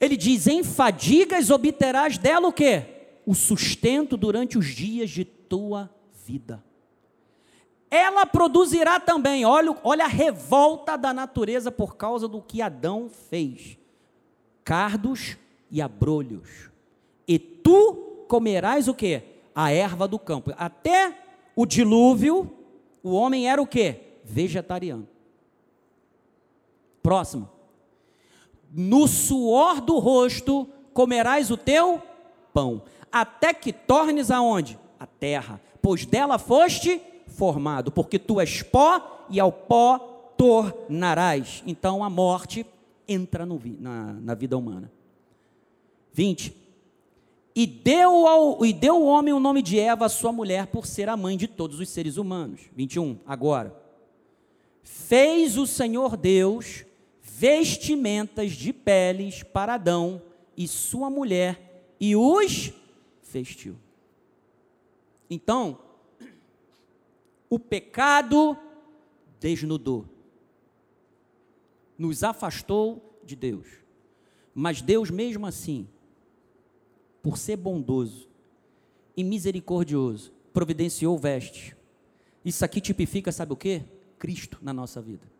Speaker 1: Ele diz: em fadigas obterás dela o quê? O sustento durante os dias de tua vida. Ela produzirá também, olha, olha a revolta da natureza por causa do que Adão fez: cardos e abrolhos. E tu comerás o que? A erva do campo. Até o dilúvio, o homem era o que? Vegetariano. Próximo no suor do rosto comerás o teu pão, até que tornes aonde? A terra, pois dela foste formado, porque tu és pó e ao pó tornarás. Então a morte entra no, na, na vida humana. 20. E deu, ao, e deu o homem o nome de Eva, sua mulher, por ser a mãe de todos os seres humanos. 21. Agora. Fez o Senhor Deus vestimentas de peles para Adão e sua mulher e os vestiu. Então, o pecado desnudou, nos afastou de Deus. Mas Deus, mesmo assim, por ser bondoso e misericordioso, providenciou vestes. Isso aqui tipifica, sabe o que? Cristo na nossa vida.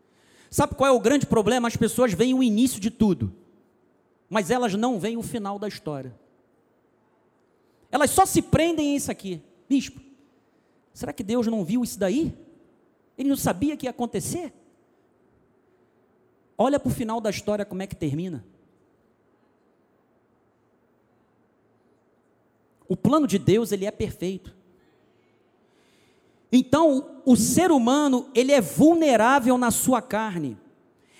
Speaker 1: Sabe qual é o grande problema? As pessoas veem o início de tudo, mas elas não veem o final da história. Elas só se prendem em isso aqui. Bispo, será que Deus não viu isso daí? Ele não sabia que ia acontecer? Olha para o final da história como é que termina. O plano de Deus, ele é perfeito. Então, o ser humano, ele é vulnerável na sua carne.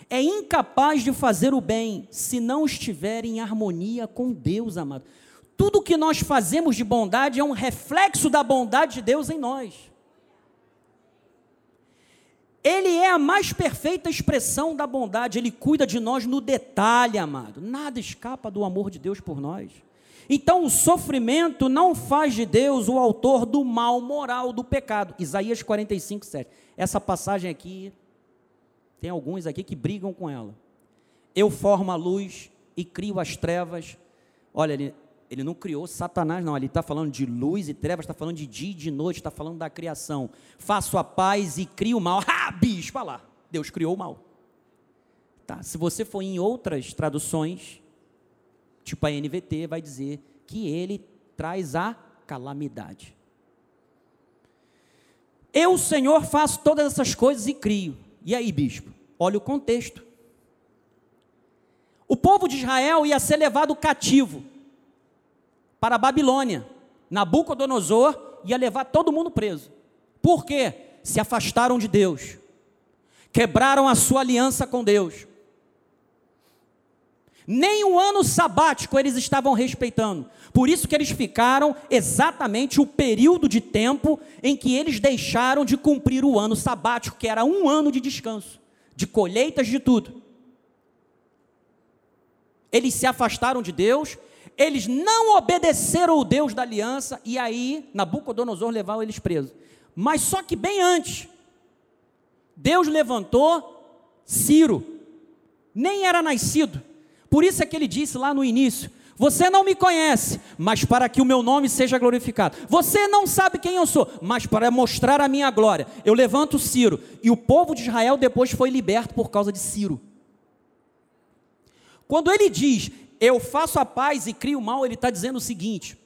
Speaker 1: É incapaz de fazer o bem se não estiver em harmonia com Deus, amado. Tudo que nós fazemos de bondade é um reflexo da bondade de Deus em nós. Ele é a mais perfeita expressão da bondade, ele cuida de nós no detalhe, amado. Nada escapa do amor de Deus por nós. Então, o sofrimento não faz de Deus o autor do mal moral, do pecado. Isaías 45, 7. Essa passagem aqui, tem alguns aqui que brigam com ela. Eu formo a luz e crio as trevas. Olha, ele, ele não criou Satanás, não. Ele está falando de luz e trevas, está falando de dia e de noite, está falando da criação. Faço a paz e crio o mal. Ah, bicho, lá. Deus criou o mal. Tá, se você for em outras traduções, Tipo a NVT vai dizer que ele traz a calamidade. Eu, Senhor, faço todas essas coisas e crio. E aí, bispo? Olha o contexto. O povo de Israel ia ser levado cativo para a Babilônia. Nabucodonosor ia levar todo mundo preso. Por quê? Se afastaram de Deus. Quebraram a sua aliança com Deus. Nem o ano sabático eles estavam respeitando. Por isso que eles ficaram exatamente o período de tempo em que eles deixaram de cumprir o ano sabático, que era um ano de descanso, de colheitas de tudo. Eles se afastaram de Deus, eles não obedeceram o Deus da aliança, e aí Nabucodonosor levou eles presos. Mas só que bem antes, Deus levantou Ciro, nem era nascido, por isso é que ele disse lá no início: Você não me conhece, mas para que o meu nome seja glorificado. Você não sabe quem eu sou, mas para mostrar a minha glória, eu levanto Ciro. E o povo de Israel depois foi liberto por causa de Ciro. Quando ele diz, eu faço a paz e crio o mal, ele está dizendo o seguinte: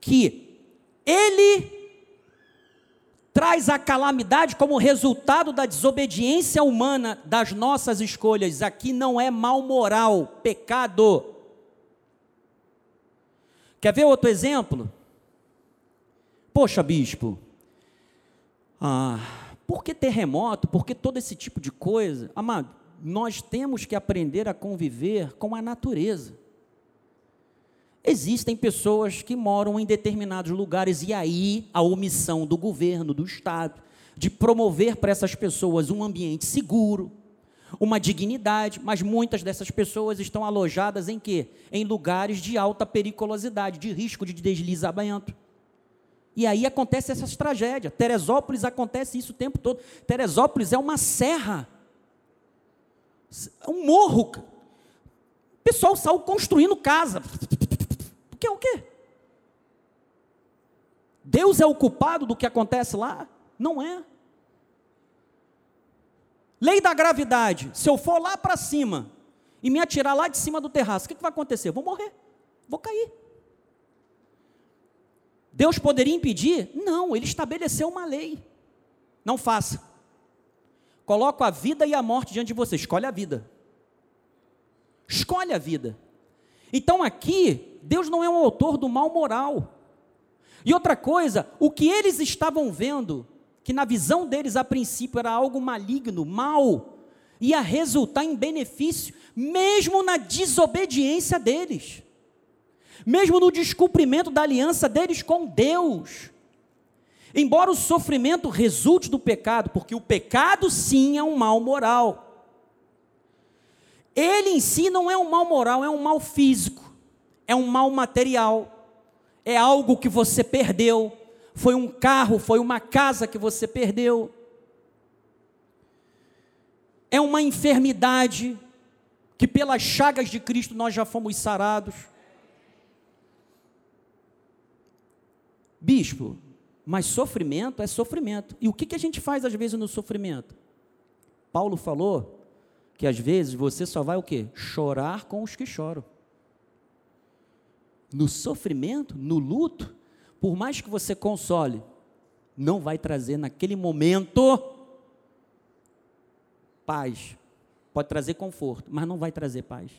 Speaker 1: que ele traz a calamidade como resultado da desobediência humana das nossas escolhas. Aqui não é mal moral, pecado. Quer ver outro exemplo? Poxa, bispo, ah, por que terremoto? Por que todo esse tipo de coisa? Amado, nós temos que aprender a conviver com a natureza. Existem pessoas que moram em determinados lugares e aí a omissão do governo, do Estado, de promover para essas pessoas um ambiente seguro, uma dignidade, mas muitas dessas pessoas estão alojadas em quê? Em lugares de alta periculosidade, de risco de deslizamento. E aí acontece essas tragédias. Teresópolis acontece isso o tempo todo. Teresópolis é uma serra. É um morro. O pessoal saiu construindo casa. Que é o quê? Deus é o culpado do que acontece lá? Não é. Lei da gravidade. Se eu for lá para cima e me atirar lá de cima do terraço, o que, que vai acontecer? Vou morrer, vou cair. Deus poderia impedir? Não, ele estabeleceu uma lei. Não faça. Coloco a vida e a morte diante de você. Escolhe a vida. Escolhe a vida. Então aqui, Deus não é um autor do mal moral. E outra coisa, o que eles estavam vendo, que na visão deles a princípio era algo maligno, mal, ia resultar em benefício, mesmo na desobediência deles, mesmo no descumprimento da aliança deles com Deus. Embora o sofrimento resulte do pecado, porque o pecado sim é um mal moral. Ele em si não é um mal moral, é um mal físico, é um mal material, é algo que você perdeu, foi um carro, foi uma casa que você perdeu, é uma enfermidade que pelas chagas de Cristo nós já fomos sarados. Bispo, mas sofrimento é sofrimento. E o que, que a gente faz às vezes no sofrimento? Paulo falou que às vezes você só vai o quê? Chorar com os que choram. No sofrimento, no luto, por mais que você console, não vai trazer naquele momento paz. Pode trazer conforto, mas não vai trazer paz.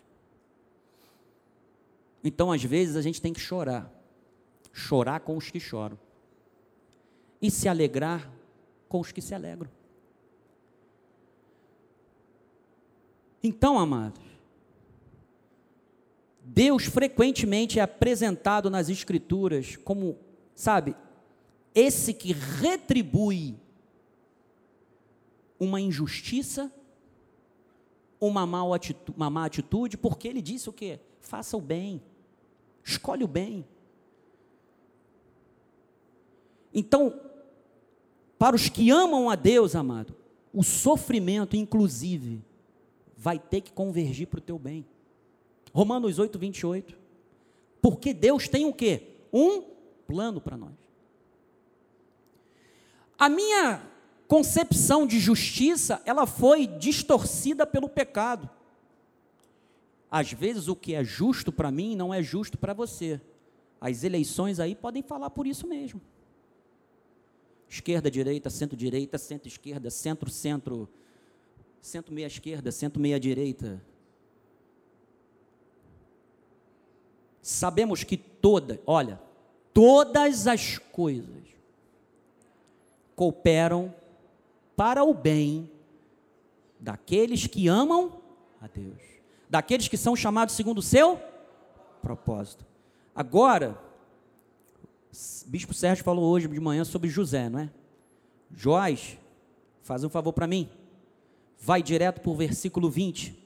Speaker 1: Então, às vezes, a gente tem que chorar. Chorar com os que choram. E se alegrar com os que se alegram. Então, amados, Deus frequentemente é apresentado nas Escrituras como, sabe, esse que retribui uma injustiça, uma, mal atitude, uma má atitude, porque ele disse o quê? Faça o bem, escolhe o bem. Então, para os que amam a Deus, amado, o sofrimento, inclusive, vai ter que convergir para o teu bem. Romanos 8, 28. Porque Deus tem o quê? Um plano para nós. A minha concepção de justiça, ela foi distorcida pelo pecado. Às vezes o que é justo para mim não é justo para você. As eleições aí podem falar por isso mesmo. Esquerda, direita, centro-direita, centro-esquerda, centro-centro, centro-meia esquerda, centro-meia direita. Sabemos que toda, olha, todas as coisas cooperam para o bem daqueles que amam a Deus, daqueles que são chamados segundo o seu propósito. Agora, Bispo Sérgio falou hoje de manhã sobre José, não é? Joás, faz um favor para mim. Vai direto para o versículo 20.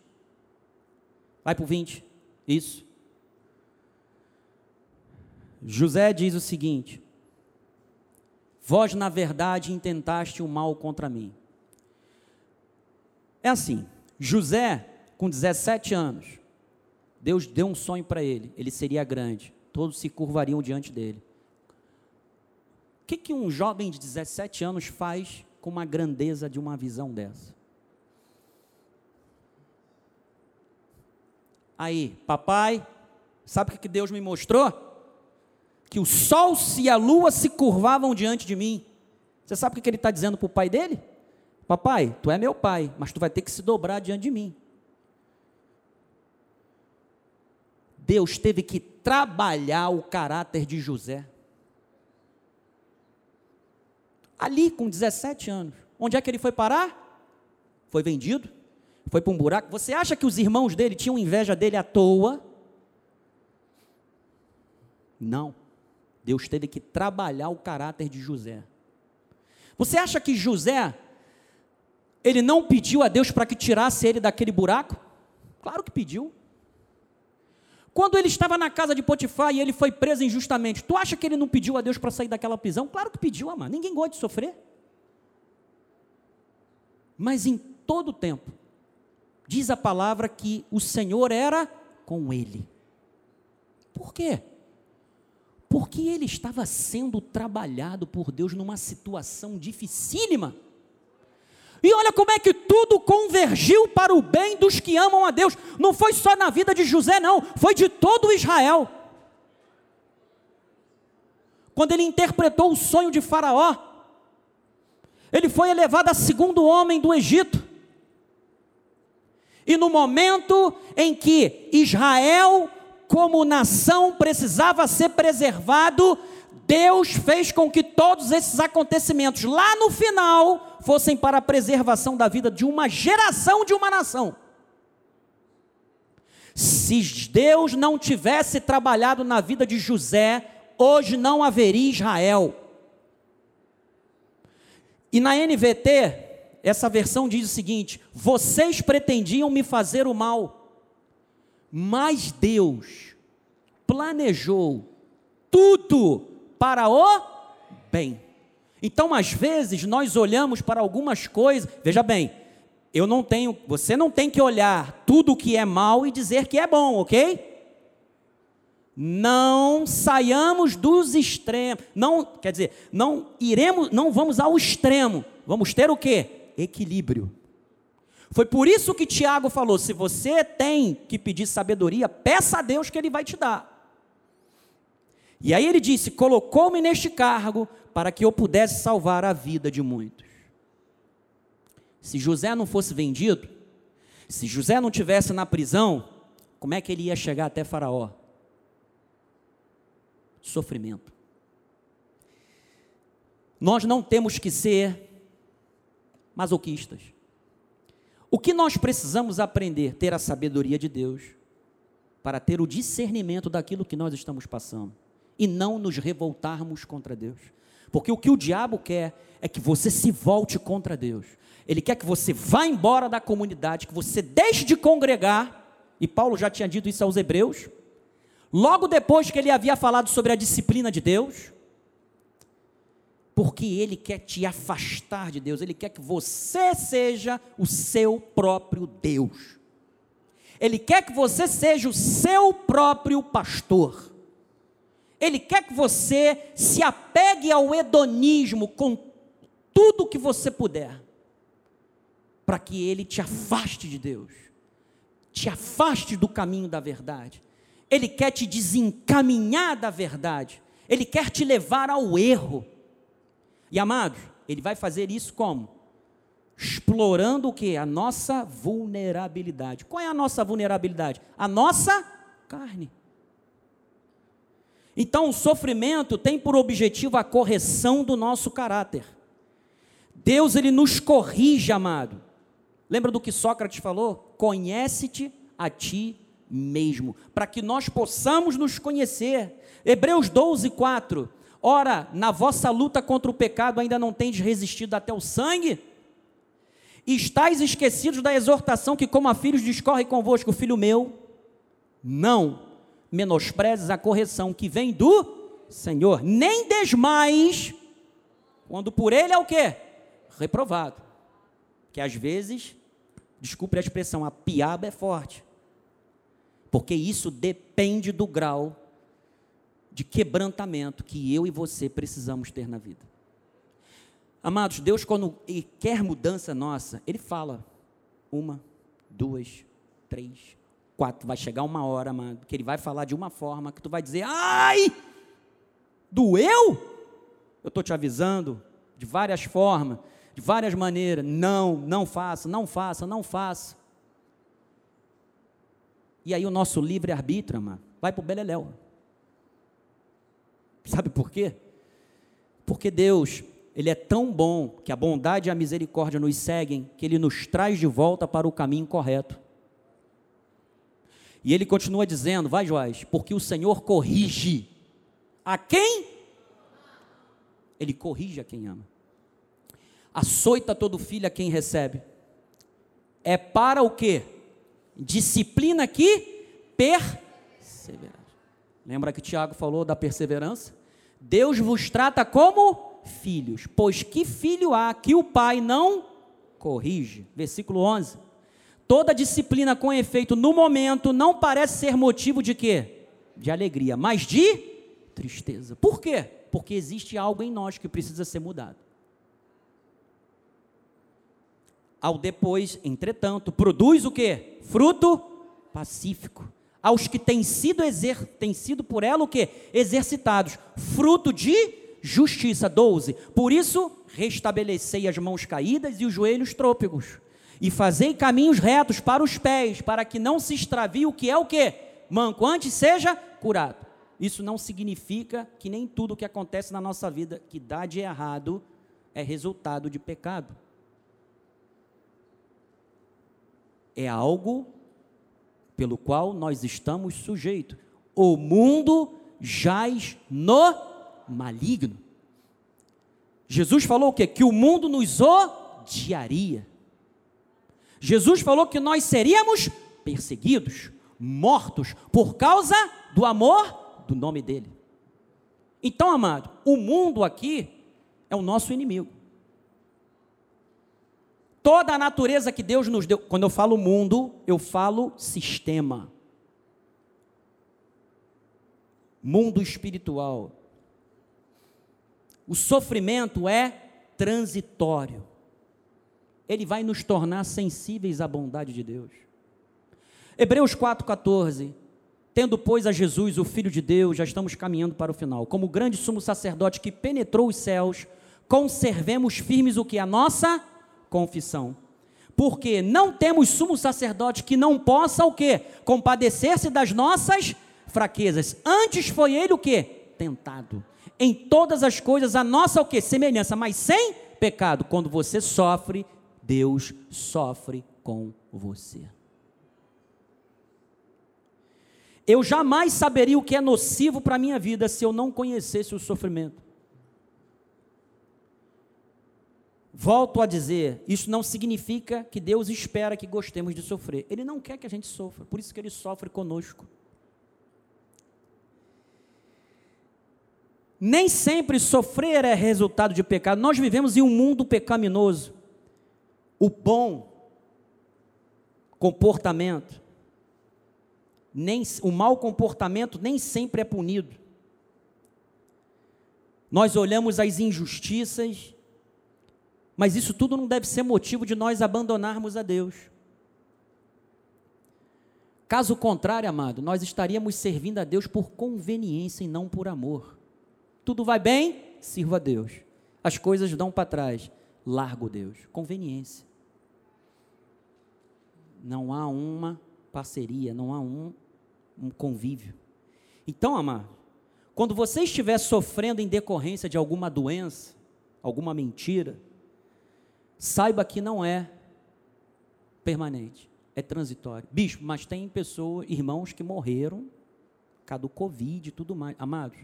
Speaker 1: Vai para o 20. Isso. José diz o seguinte: Vós, na verdade, intentaste o mal contra mim. É assim, José, com 17 anos, Deus deu um sonho para ele, ele seria grande, todos se curvariam diante dele. O que, que um jovem de 17 anos faz com uma grandeza de uma visão dessa? Aí, papai, sabe o que Deus me mostrou? que o sol e a lua se curvavam diante de mim. Você sabe o que ele está dizendo para o pai dele? Papai, tu é meu pai, mas tu vai ter que se dobrar diante de mim. Deus teve que trabalhar o caráter de José. Ali, com 17 anos. Onde é que ele foi parar? Foi vendido? Foi para um buraco? Você acha que os irmãos dele tinham inveja dele à toa? Não. Deus teve que trabalhar o caráter de José. Você acha que José, ele não pediu a Deus para que tirasse ele daquele buraco? Claro que pediu. Quando ele estava na casa de Potifar e ele foi preso injustamente, tu acha que ele não pediu a Deus para sair daquela prisão? Claro que pediu, amado. Ninguém gosta de sofrer. Mas em todo o tempo, diz a palavra que o Senhor era com ele. Por quê? Porque ele estava sendo trabalhado por Deus numa situação dificílima. E olha como é que tudo convergiu para o bem dos que amam a Deus. Não foi só na vida de José, não, foi de todo Israel. Quando ele interpretou o sonho de Faraó, ele foi elevado a segundo homem do Egito. E no momento em que Israel como nação precisava ser preservado, Deus fez com que todos esses acontecimentos lá no final fossem para a preservação da vida de uma geração de uma nação. Se Deus não tivesse trabalhado na vida de José, hoje não haveria Israel. E na NVT, essa versão diz o seguinte: vocês pretendiam me fazer o mal mas Deus planejou tudo para o bem. Então, às vezes, nós olhamos para algumas coisas, veja bem, eu não tenho, você não tem que olhar tudo o que é mal e dizer que é bom, ok? Não saiamos dos extremos, não, quer dizer, não iremos, não vamos ao extremo. Vamos ter o quê? Equilíbrio. Foi por isso que Tiago falou: se você tem que pedir sabedoria, peça a Deus que Ele vai te dar. E aí ele disse: colocou-me neste cargo para que eu pudesse salvar a vida de muitos. Se José não fosse vendido, se José não tivesse na prisão, como é que ele ia chegar até Faraó? Sofrimento. Nós não temos que ser masoquistas. O que nós precisamos aprender? Ter a sabedoria de Deus, para ter o discernimento daquilo que nós estamos passando, e não nos revoltarmos contra Deus. Porque o que o diabo quer é que você se volte contra Deus. Ele quer que você vá embora da comunidade, que você deixe de congregar, e Paulo já tinha dito isso aos Hebreus, logo depois que ele havia falado sobre a disciplina de Deus, porque Ele quer te afastar de Deus, Ele quer que você seja o seu próprio Deus. Ele quer que você seja o seu próprio pastor. Ele quer que você se apegue ao hedonismo com tudo que você puder, para que ele te afaste de Deus. te afaste do caminho da verdade. Ele quer te desencaminhar da verdade. Ele quer te levar ao erro. E amados, ele vai fazer isso como? Explorando o que? A nossa vulnerabilidade. Qual é a nossa vulnerabilidade? A nossa carne. Então, o sofrimento tem por objetivo a correção do nosso caráter. Deus ele nos corrige, amado. Lembra do que Sócrates falou? Conhece-te a ti mesmo, para que nós possamos nos conhecer. Hebreus 12, 4. Ora, na vossa luta contra o pecado ainda não tendes resistido até o sangue? E estáis esquecidos da exortação que, como a filhos, discorre convosco, filho meu, não menosprezes a correção que vem do Senhor, nem desmais, quando por ele é o que? Reprovado. Que às vezes, desculpe a expressão, a piaba é forte. Porque isso depende do grau de quebrantamento que eu e você precisamos ter na vida. Amados, Deus, quando quer mudança nossa, Ele fala: uma, duas, três, quatro. Vai chegar uma hora, amado, que Ele vai falar de uma forma que tu vai dizer: ai, doeu? Eu estou te avisando de várias formas, de várias maneiras. Não, não faça, não faça, não faça. E aí o nosso livre-arbítrio, amado, vai para o Beleléu. Sabe por quê? Porque Deus, Ele é tão bom que a bondade e a misericórdia nos seguem, que Ele nos traz de volta para o caminho correto. E Ele continua dizendo: vai, Joás, porque o Senhor corrige a quem? Ele corrige a quem ama. Açoita todo filho a quem recebe. É para o quê? Disciplina que perseverar. Lembra que Tiago falou da perseverança? Deus vos trata como filhos, pois que filho há que o pai não corrige? Versículo 11. Toda disciplina com efeito no momento não parece ser motivo de quê? De alegria, mas de tristeza. Por quê? Porque existe algo em nós que precisa ser mudado. Ao depois, entretanto, produz o quê? Fruto pacífico aos que têm sido, exer, têm sido por ela o que? Exercitados, fruto de justiça. 12. Por isso, restabelecei as mãos caídas e os joelhos trôpegos, e fazei caminhos retos para os pés, para que não se extravie o que é o que? Manco, antes seja curado. Isso não significa que nem tudo que acontece na nossa vida que dá de errado é resultado de pecado. É algo pelo qual nós estamos sujeitos. O mundo jaz no maligno. Jesus falou o quê? Que o mundo nos odiaria. Jesus falou que nós seríamos perseguidos, mortos, por causa do amor do nome dele. Então, amado, o mundo aqui é o nosso inimigo. Toda a natureza que Deus nos deu, quando eu falo mundo, eu falo sistema. Mundo espiritual. O sofrimento é transitório. Ele vai nos tornar sensíveis à bondade de Deus. Hebreus 4,14. Tendo, pois, a Jesus, o Filho de Deus, já estamos caminhando para o final. Como grande sumo sacerdote que penetrou os céus, conservemos firmes o que? A nossa confissão. Porque não temos sumo sacerdote que não possa o quê? Compadecer-se das nossas fraquezas. Antes foi ele o quê? Tentado. Em todas as coisas a nossa o quê? Semelhança, mas sem pecado. Quando você sofre, Deus sofre com você. Eu jamais saberia o que é nocivo para a minha vida se eu não conhecesse o sofrimento. Volto a dizer, isso não significa que Deus espera que gostemos de sofrer. Ele não quer que a gente sofra, por isso que ele sofre conosco. Nem sempre sofrer é resultado de pecado. Nós vivemos em um mundo pecaminoso. O bom comportamento, nem o mau comportamento nem sempre é punido. Nós olhamos as injustiças mas isso tudo não deve ser motivo de nós abandonarmos a Deus. Caso contrário, amado, nós estaríamos servindo a Deus por conveniência e não por amor. Tudo vai bem? Sirva a Deus. As coisas dão para trás. Largo Deus. Conveniência. Não há uma parceria, não há um, um convívio. Então, amado, quando você estiver sofrendo em decorrência de alguma doença, alguma mentira, saiba que não é permanente, é transitório. Bispo, mas tem pessoas, irmãos que morreram por causa do Covid e tudo mais. Amados,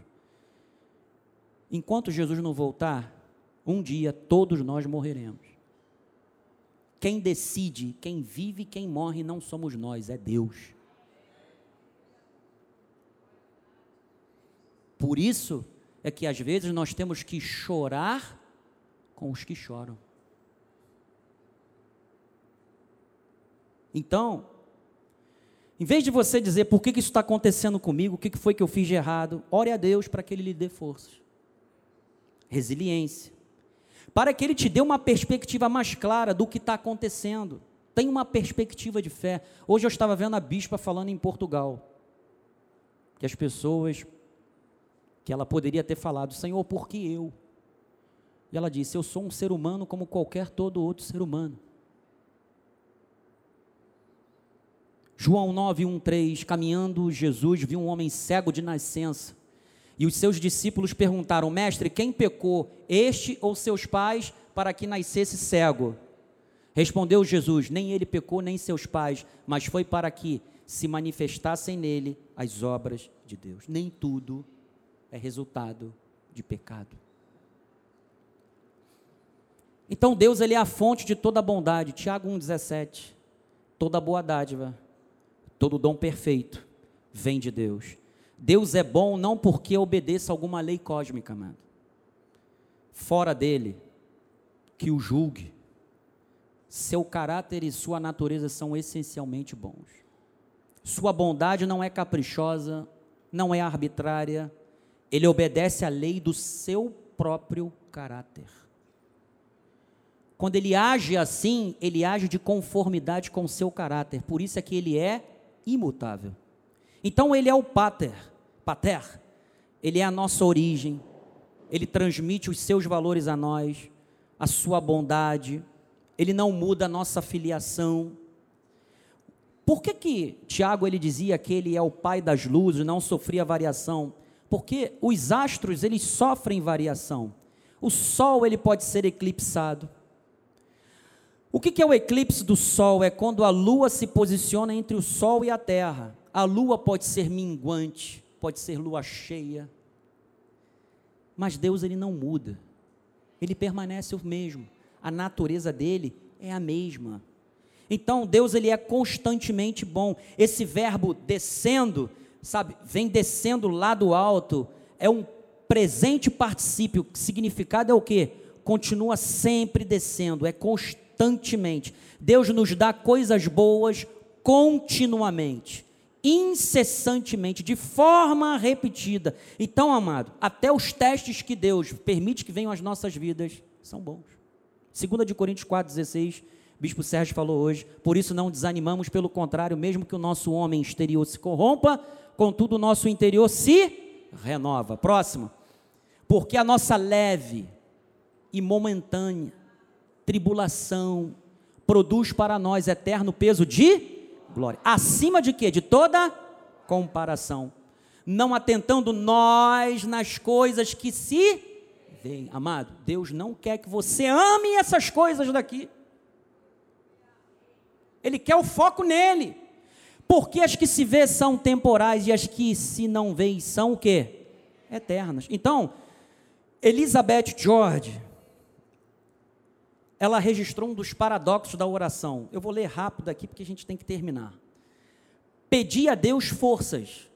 Speaker 1: enquanto Jesus não voltar, um dia todos nós morreremos. Quem decide, quem vive, quem morre não somos nós, é Deus. Por isso é que às vezes nós temos que chorar com os que choram. Então, em vez de você dizer por que, que isso está acontecendo comigo, o que, que foi que eu fiz de errado, ore a Deus para que Ele lhe dê forças, resiliência, para que Ele te dê uma perspectiva mais clara do que está acontecendo. Tem uma perspectiva de fé. Hoje eu estava vendo a bispa falando em Portugal, que as pessoas que ela poderia ter falado: Senhor, por que eu? E ela disse: Eu sou um ser humano como qualquer todo outro ser humano. João 9, 1, 3, caminhando, Jesus viu um homem cego de nascença. E os seus discípulos perguntaram: Mestre, quem pecou, este ou seus pais, para que nascesse cego? Respondeu Jesus: Nem ele pecou, nem seus pais, mas foi para que se manifestassem nele as obras de Deus. Nem tudo é resultado de pecado. Então Deus ele é a fonte de toda bondade. Tiago 1:17. Toda boa dádiva, todo dom perfeito vem de Deus. Deus é bom não porque obedeça alguma lei cósmica, amado. Fora dele, que o julgue. Seu caráter e sua natureza são essencialmente bons. Sua bondade não é caprichosa, não é arbitrária, ele obedece à lei do seu próprio caráter. Quando ele age assim, ele age de conformidade com o seu caráter. Por isso é que ele é imutável. Então ele é o pater, pater. Ele é a nossa origem. Ele transmite os seus valores a nós, a sua bondade. Ele não muda a nossa filiação. Por que que Tiago ele dizia que ele é o pai das luzes, não sofria variação? Porque os astros, eles sofrem variação. O sol, ele pode ser eclipsado. O que é o eclipse do sol? É quando a lua se posiciona entre o sol e a terra. A lua pode ser minguante, pode ser lua cheia. Mas Deus, ele não muda. Ele permanece o mesmo. A natureza dele é a mesma. Então, Deus ele é constantemente bom. Esse verbo descendo sabe, vem descendo lá do alto, é um presente particípio, significado é o que? Continua sempre descendo, é constantemente. Deus nos dá coisas boas continuamente, incessantemente, de forma repetida. Então, amado, até os testes que Deus permite que venham às nossas vidas são bons. 2 de Coríntios 4,16, Bispo Sérgio falou hoje, por isso não desanimamos, pelo contrário, mesmo que o nosso homem exterior se corrompa, contudo o nosso interior se renova. Próximo. Porque a nossa leve e momentânea tribulação produz para nós eterno peso de glória. Acima de quê? De toda comparação. Não atentando nós nas coisas que se veem. Amado, Deus não quer que você ame essas coisas daqui. Ele quer o foco nele. Porque as que se vê são temporais e as que se não vê são o quê? Eternas. Então, Elizabeth George, ela registrou um dos paradoxos da oração. Eu vou ler rápido aqui porque a gente tem que terminar. Pedi a Deus forças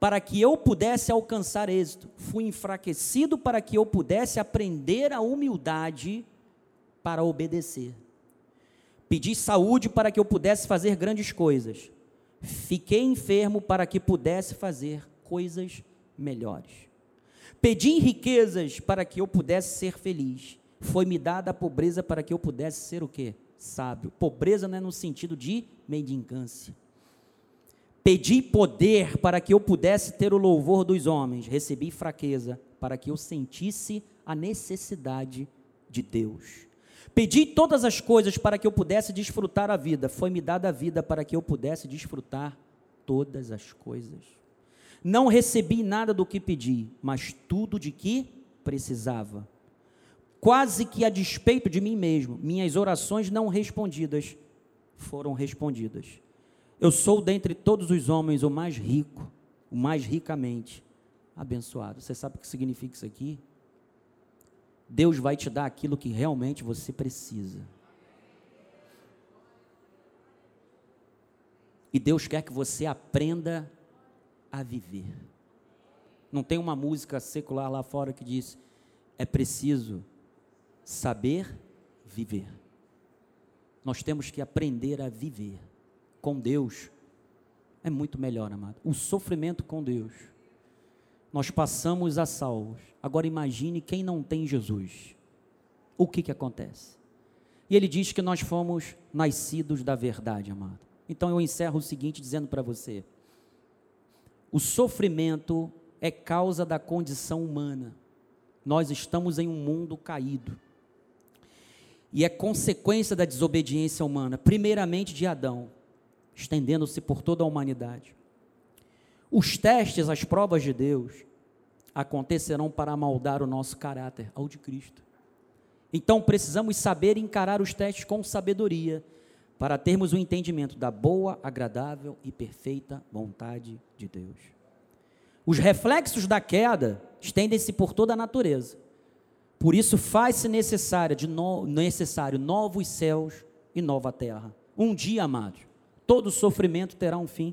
Speaker 1: para que eu pudesse alcançar êxito. Fui enfraquecido para que eu pudesse aprender a humildade para obedecer. Pedi saúde para que eu pudesse fazer grandes coisas. Fiquei enfermo para que pudesse fazer coisas melhores. Pedi riquezas para que eu pudesse ser feliz. Foi-me dada a pobreza para que eu pudesse ser o quê? Sábio. Pobreza não é no sentido de mendicância. Pedi poder para que eu pudesse ter o louvor dos homens, recebi fraqueza para que eu sentisse a necessidade de Deus. Pedi todas as coisas para que eu pudesse desfrutar a vida, foi-me dada a vida para que eu pudesse desfrutar todas as coisas. Não recebi nada do que pedi, mas tudo de que precisava. Quase que a despeito de mim mesmo, minhas orações não respondidas foram respondidas. Eu sou dentre todos os homens o mais rico, o mais ricamente abençoado. Você sabe o que significa isso aqui? Deus vai te dar aquilo que realmente você precisa. E Deus quer que você aprenda a viver. Não tem uma música secular lá fora que diz: é preciso saber viver. Nós temos que aprender a viver. Com Deus é muito melhor, amado. O sofrimento com Deus nós passamos a salvos. Agora imagine quem não tem Jesus. O que que acontece? E ele diz que nós fomos nascidos da verdade, amado. Então eu encerro o seguinte dizendo para você: o sofrimento é causa da condição humana. Nós estamos em um mundo caído. E é consequência da desobediência humana, primeiramente de Adão, estendendo-se por toda a humanidade. Os testes, as provas de Deus, acontecerão para moldar o nosso caráter ao de Cristo. Então precisamos saber encarar os testes com sabedoria, para termos o um entendimento da boa, agradável e perfeita vontade de Deus. Os reflexos da queda estendem-se por toda a natureza. Por isso faz-se necessário, no, necessário novos céus e nova terra. Um dia, amados, todo sofrimento terá um fim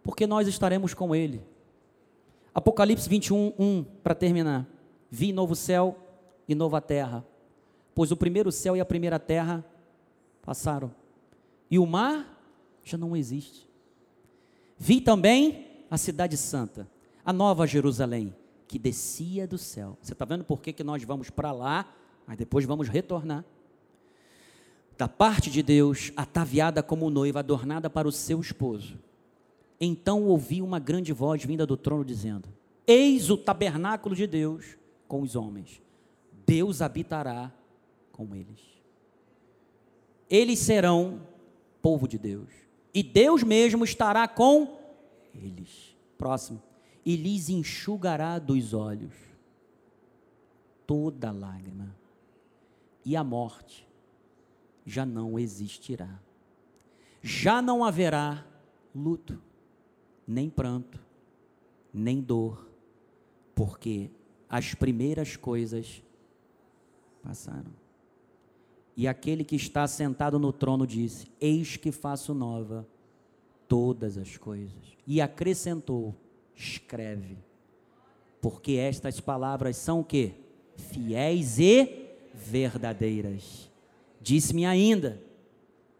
Speaker 1: porque nós estaremos com Ele. Apocalipse 21, 1, para terminar. Vi novo céu e nova terra, pois o primeiro céu e a primeira terra passaram, e o mar já não existe. Vi também a cidade santa, a nova Jerusalém, que descia do céu. Você está vendo por que, que nós vamos para lá, mas depois vamos retornar? Da parte de Deus, ataviada como noiva, adornada para o seu esposo. Então ouvi uma grande voz vinda do trono dizendo: Eis o tabernáculo de Deus com os homens. Deus habitará com eles. Eles serão povo de Deus. E Deus mesmo estará com eles. Próximo. E lhes enxugará dos olhos toda lágrima. E a morte já não existirá. Já não haverá luto nem pranto, nem dor, porque as primeiras coisas passaram. E aquele que está sentado no trono disse: Eis que faço nova todas as coisas. E acrescentou: Escreve, porque estas palavras são o que? Fiéis e verdadeiras. Disse-me ainda: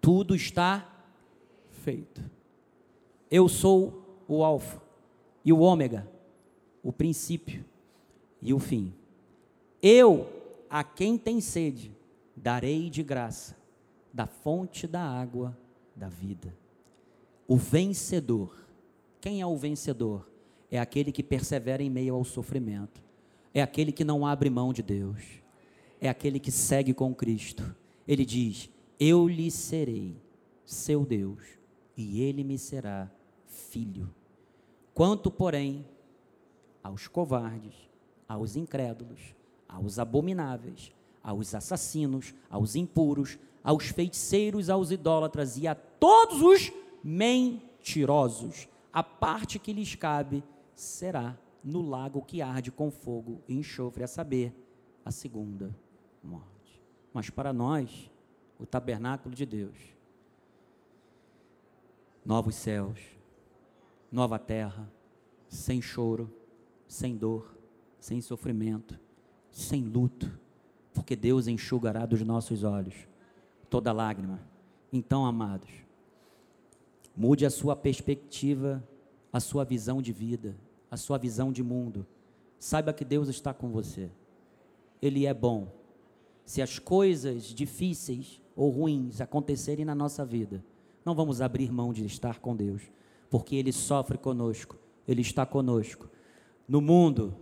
Speaker 1: Tudo está feito. Eu sou o Alfa e o Ômega, o princípio e o fim. Eu, a quem tem sede, darei de graça da fonte da água da vida. O vencedor, quem é o vencedor? É aquele que persevera em meio ao sofrimento, é aquele que não abre mão de Deus, é aquele que segue com Cristo. Ele diz: Eu lhe serei seu Deus, e ele me será filho. Quanto, porém, aos covardes, aos incrédulos, aos abomináveis, aos assassinos, aos impuros, aos feiticeiros, aos idólatras e a todos os mentirosos, a parte que lhes cabe será no lago que arde com fogo e enxofre, a saber, a segunda morte. Mas para nós, o tabernáculo de Deus, novos céus, nova terra, sem choro, sem dor, sem sofrimento, sem luto, porque Deus enxugará dos nossos olhos toda lágrima. Então, amados, mude a sua perspectiva, a sua visão de vida, a sua visão de mundo. Saiba que Deus está com você. Ele é bom. Se as coisas difíceis ou ruins acontecerem na nossa vida, Não vamos abrir mão de estar com Deus, porque Ele sofre conosco, Ele está conosco. No mundo,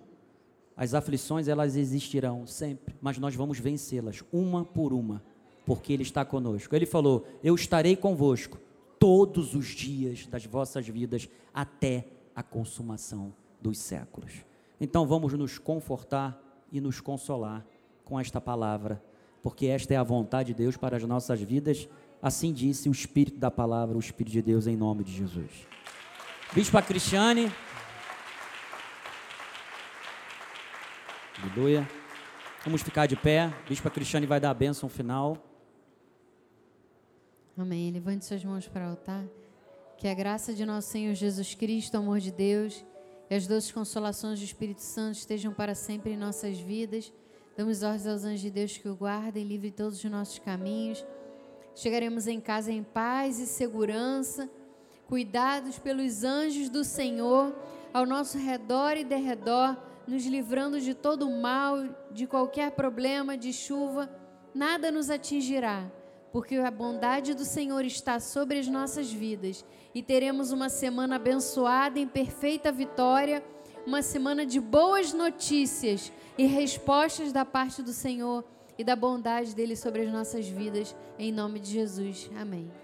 Speaker 1: as aflições elas existirão sempre, mas nós vamos vencê-las uma por uma, porque Ele está conosco. Ele falou: Eu estarei convosco todos os dias das vossas vidas até a consumação dos séculos. Então vamos nos confortar e nos consolar com esta palavra, porque esta é a vontade de Deus para as nossas vidas. Assim disse o Espírito da palavra, o Espírito de Deus, em nome de Jesus. Bispa Cristiane. Aleluia. Vamos ficar de pé. Bispa Cristiane vai dar a bênção final.
Speaker 2: Amém. Levante suas mãos para o altar. Que a graça de nosso Senhor Jesus Cristo, o amor de Deus e as doces consolações do Espírito Santo estejam para sempre em nossas vidas. Damos ordens aos anjos de Deus que o guardem, livre todos os nossos caminhos. Chegaremos em casa em paz e segurança, cuidados pelos anjos do Senhor ao nosso redor e derredor nos livrando de todo mal, de qualquer problema, de chuva, nada nos atingirá, porque a bondade do Senhor está sobre as nossas vidas e teremos uma semana abençoada em perfeita vitória, uma semana de boas notícias e respostas da parte do Senhor e da bondade dele sobre as nossas vidas, em nome de Jesus. Amém.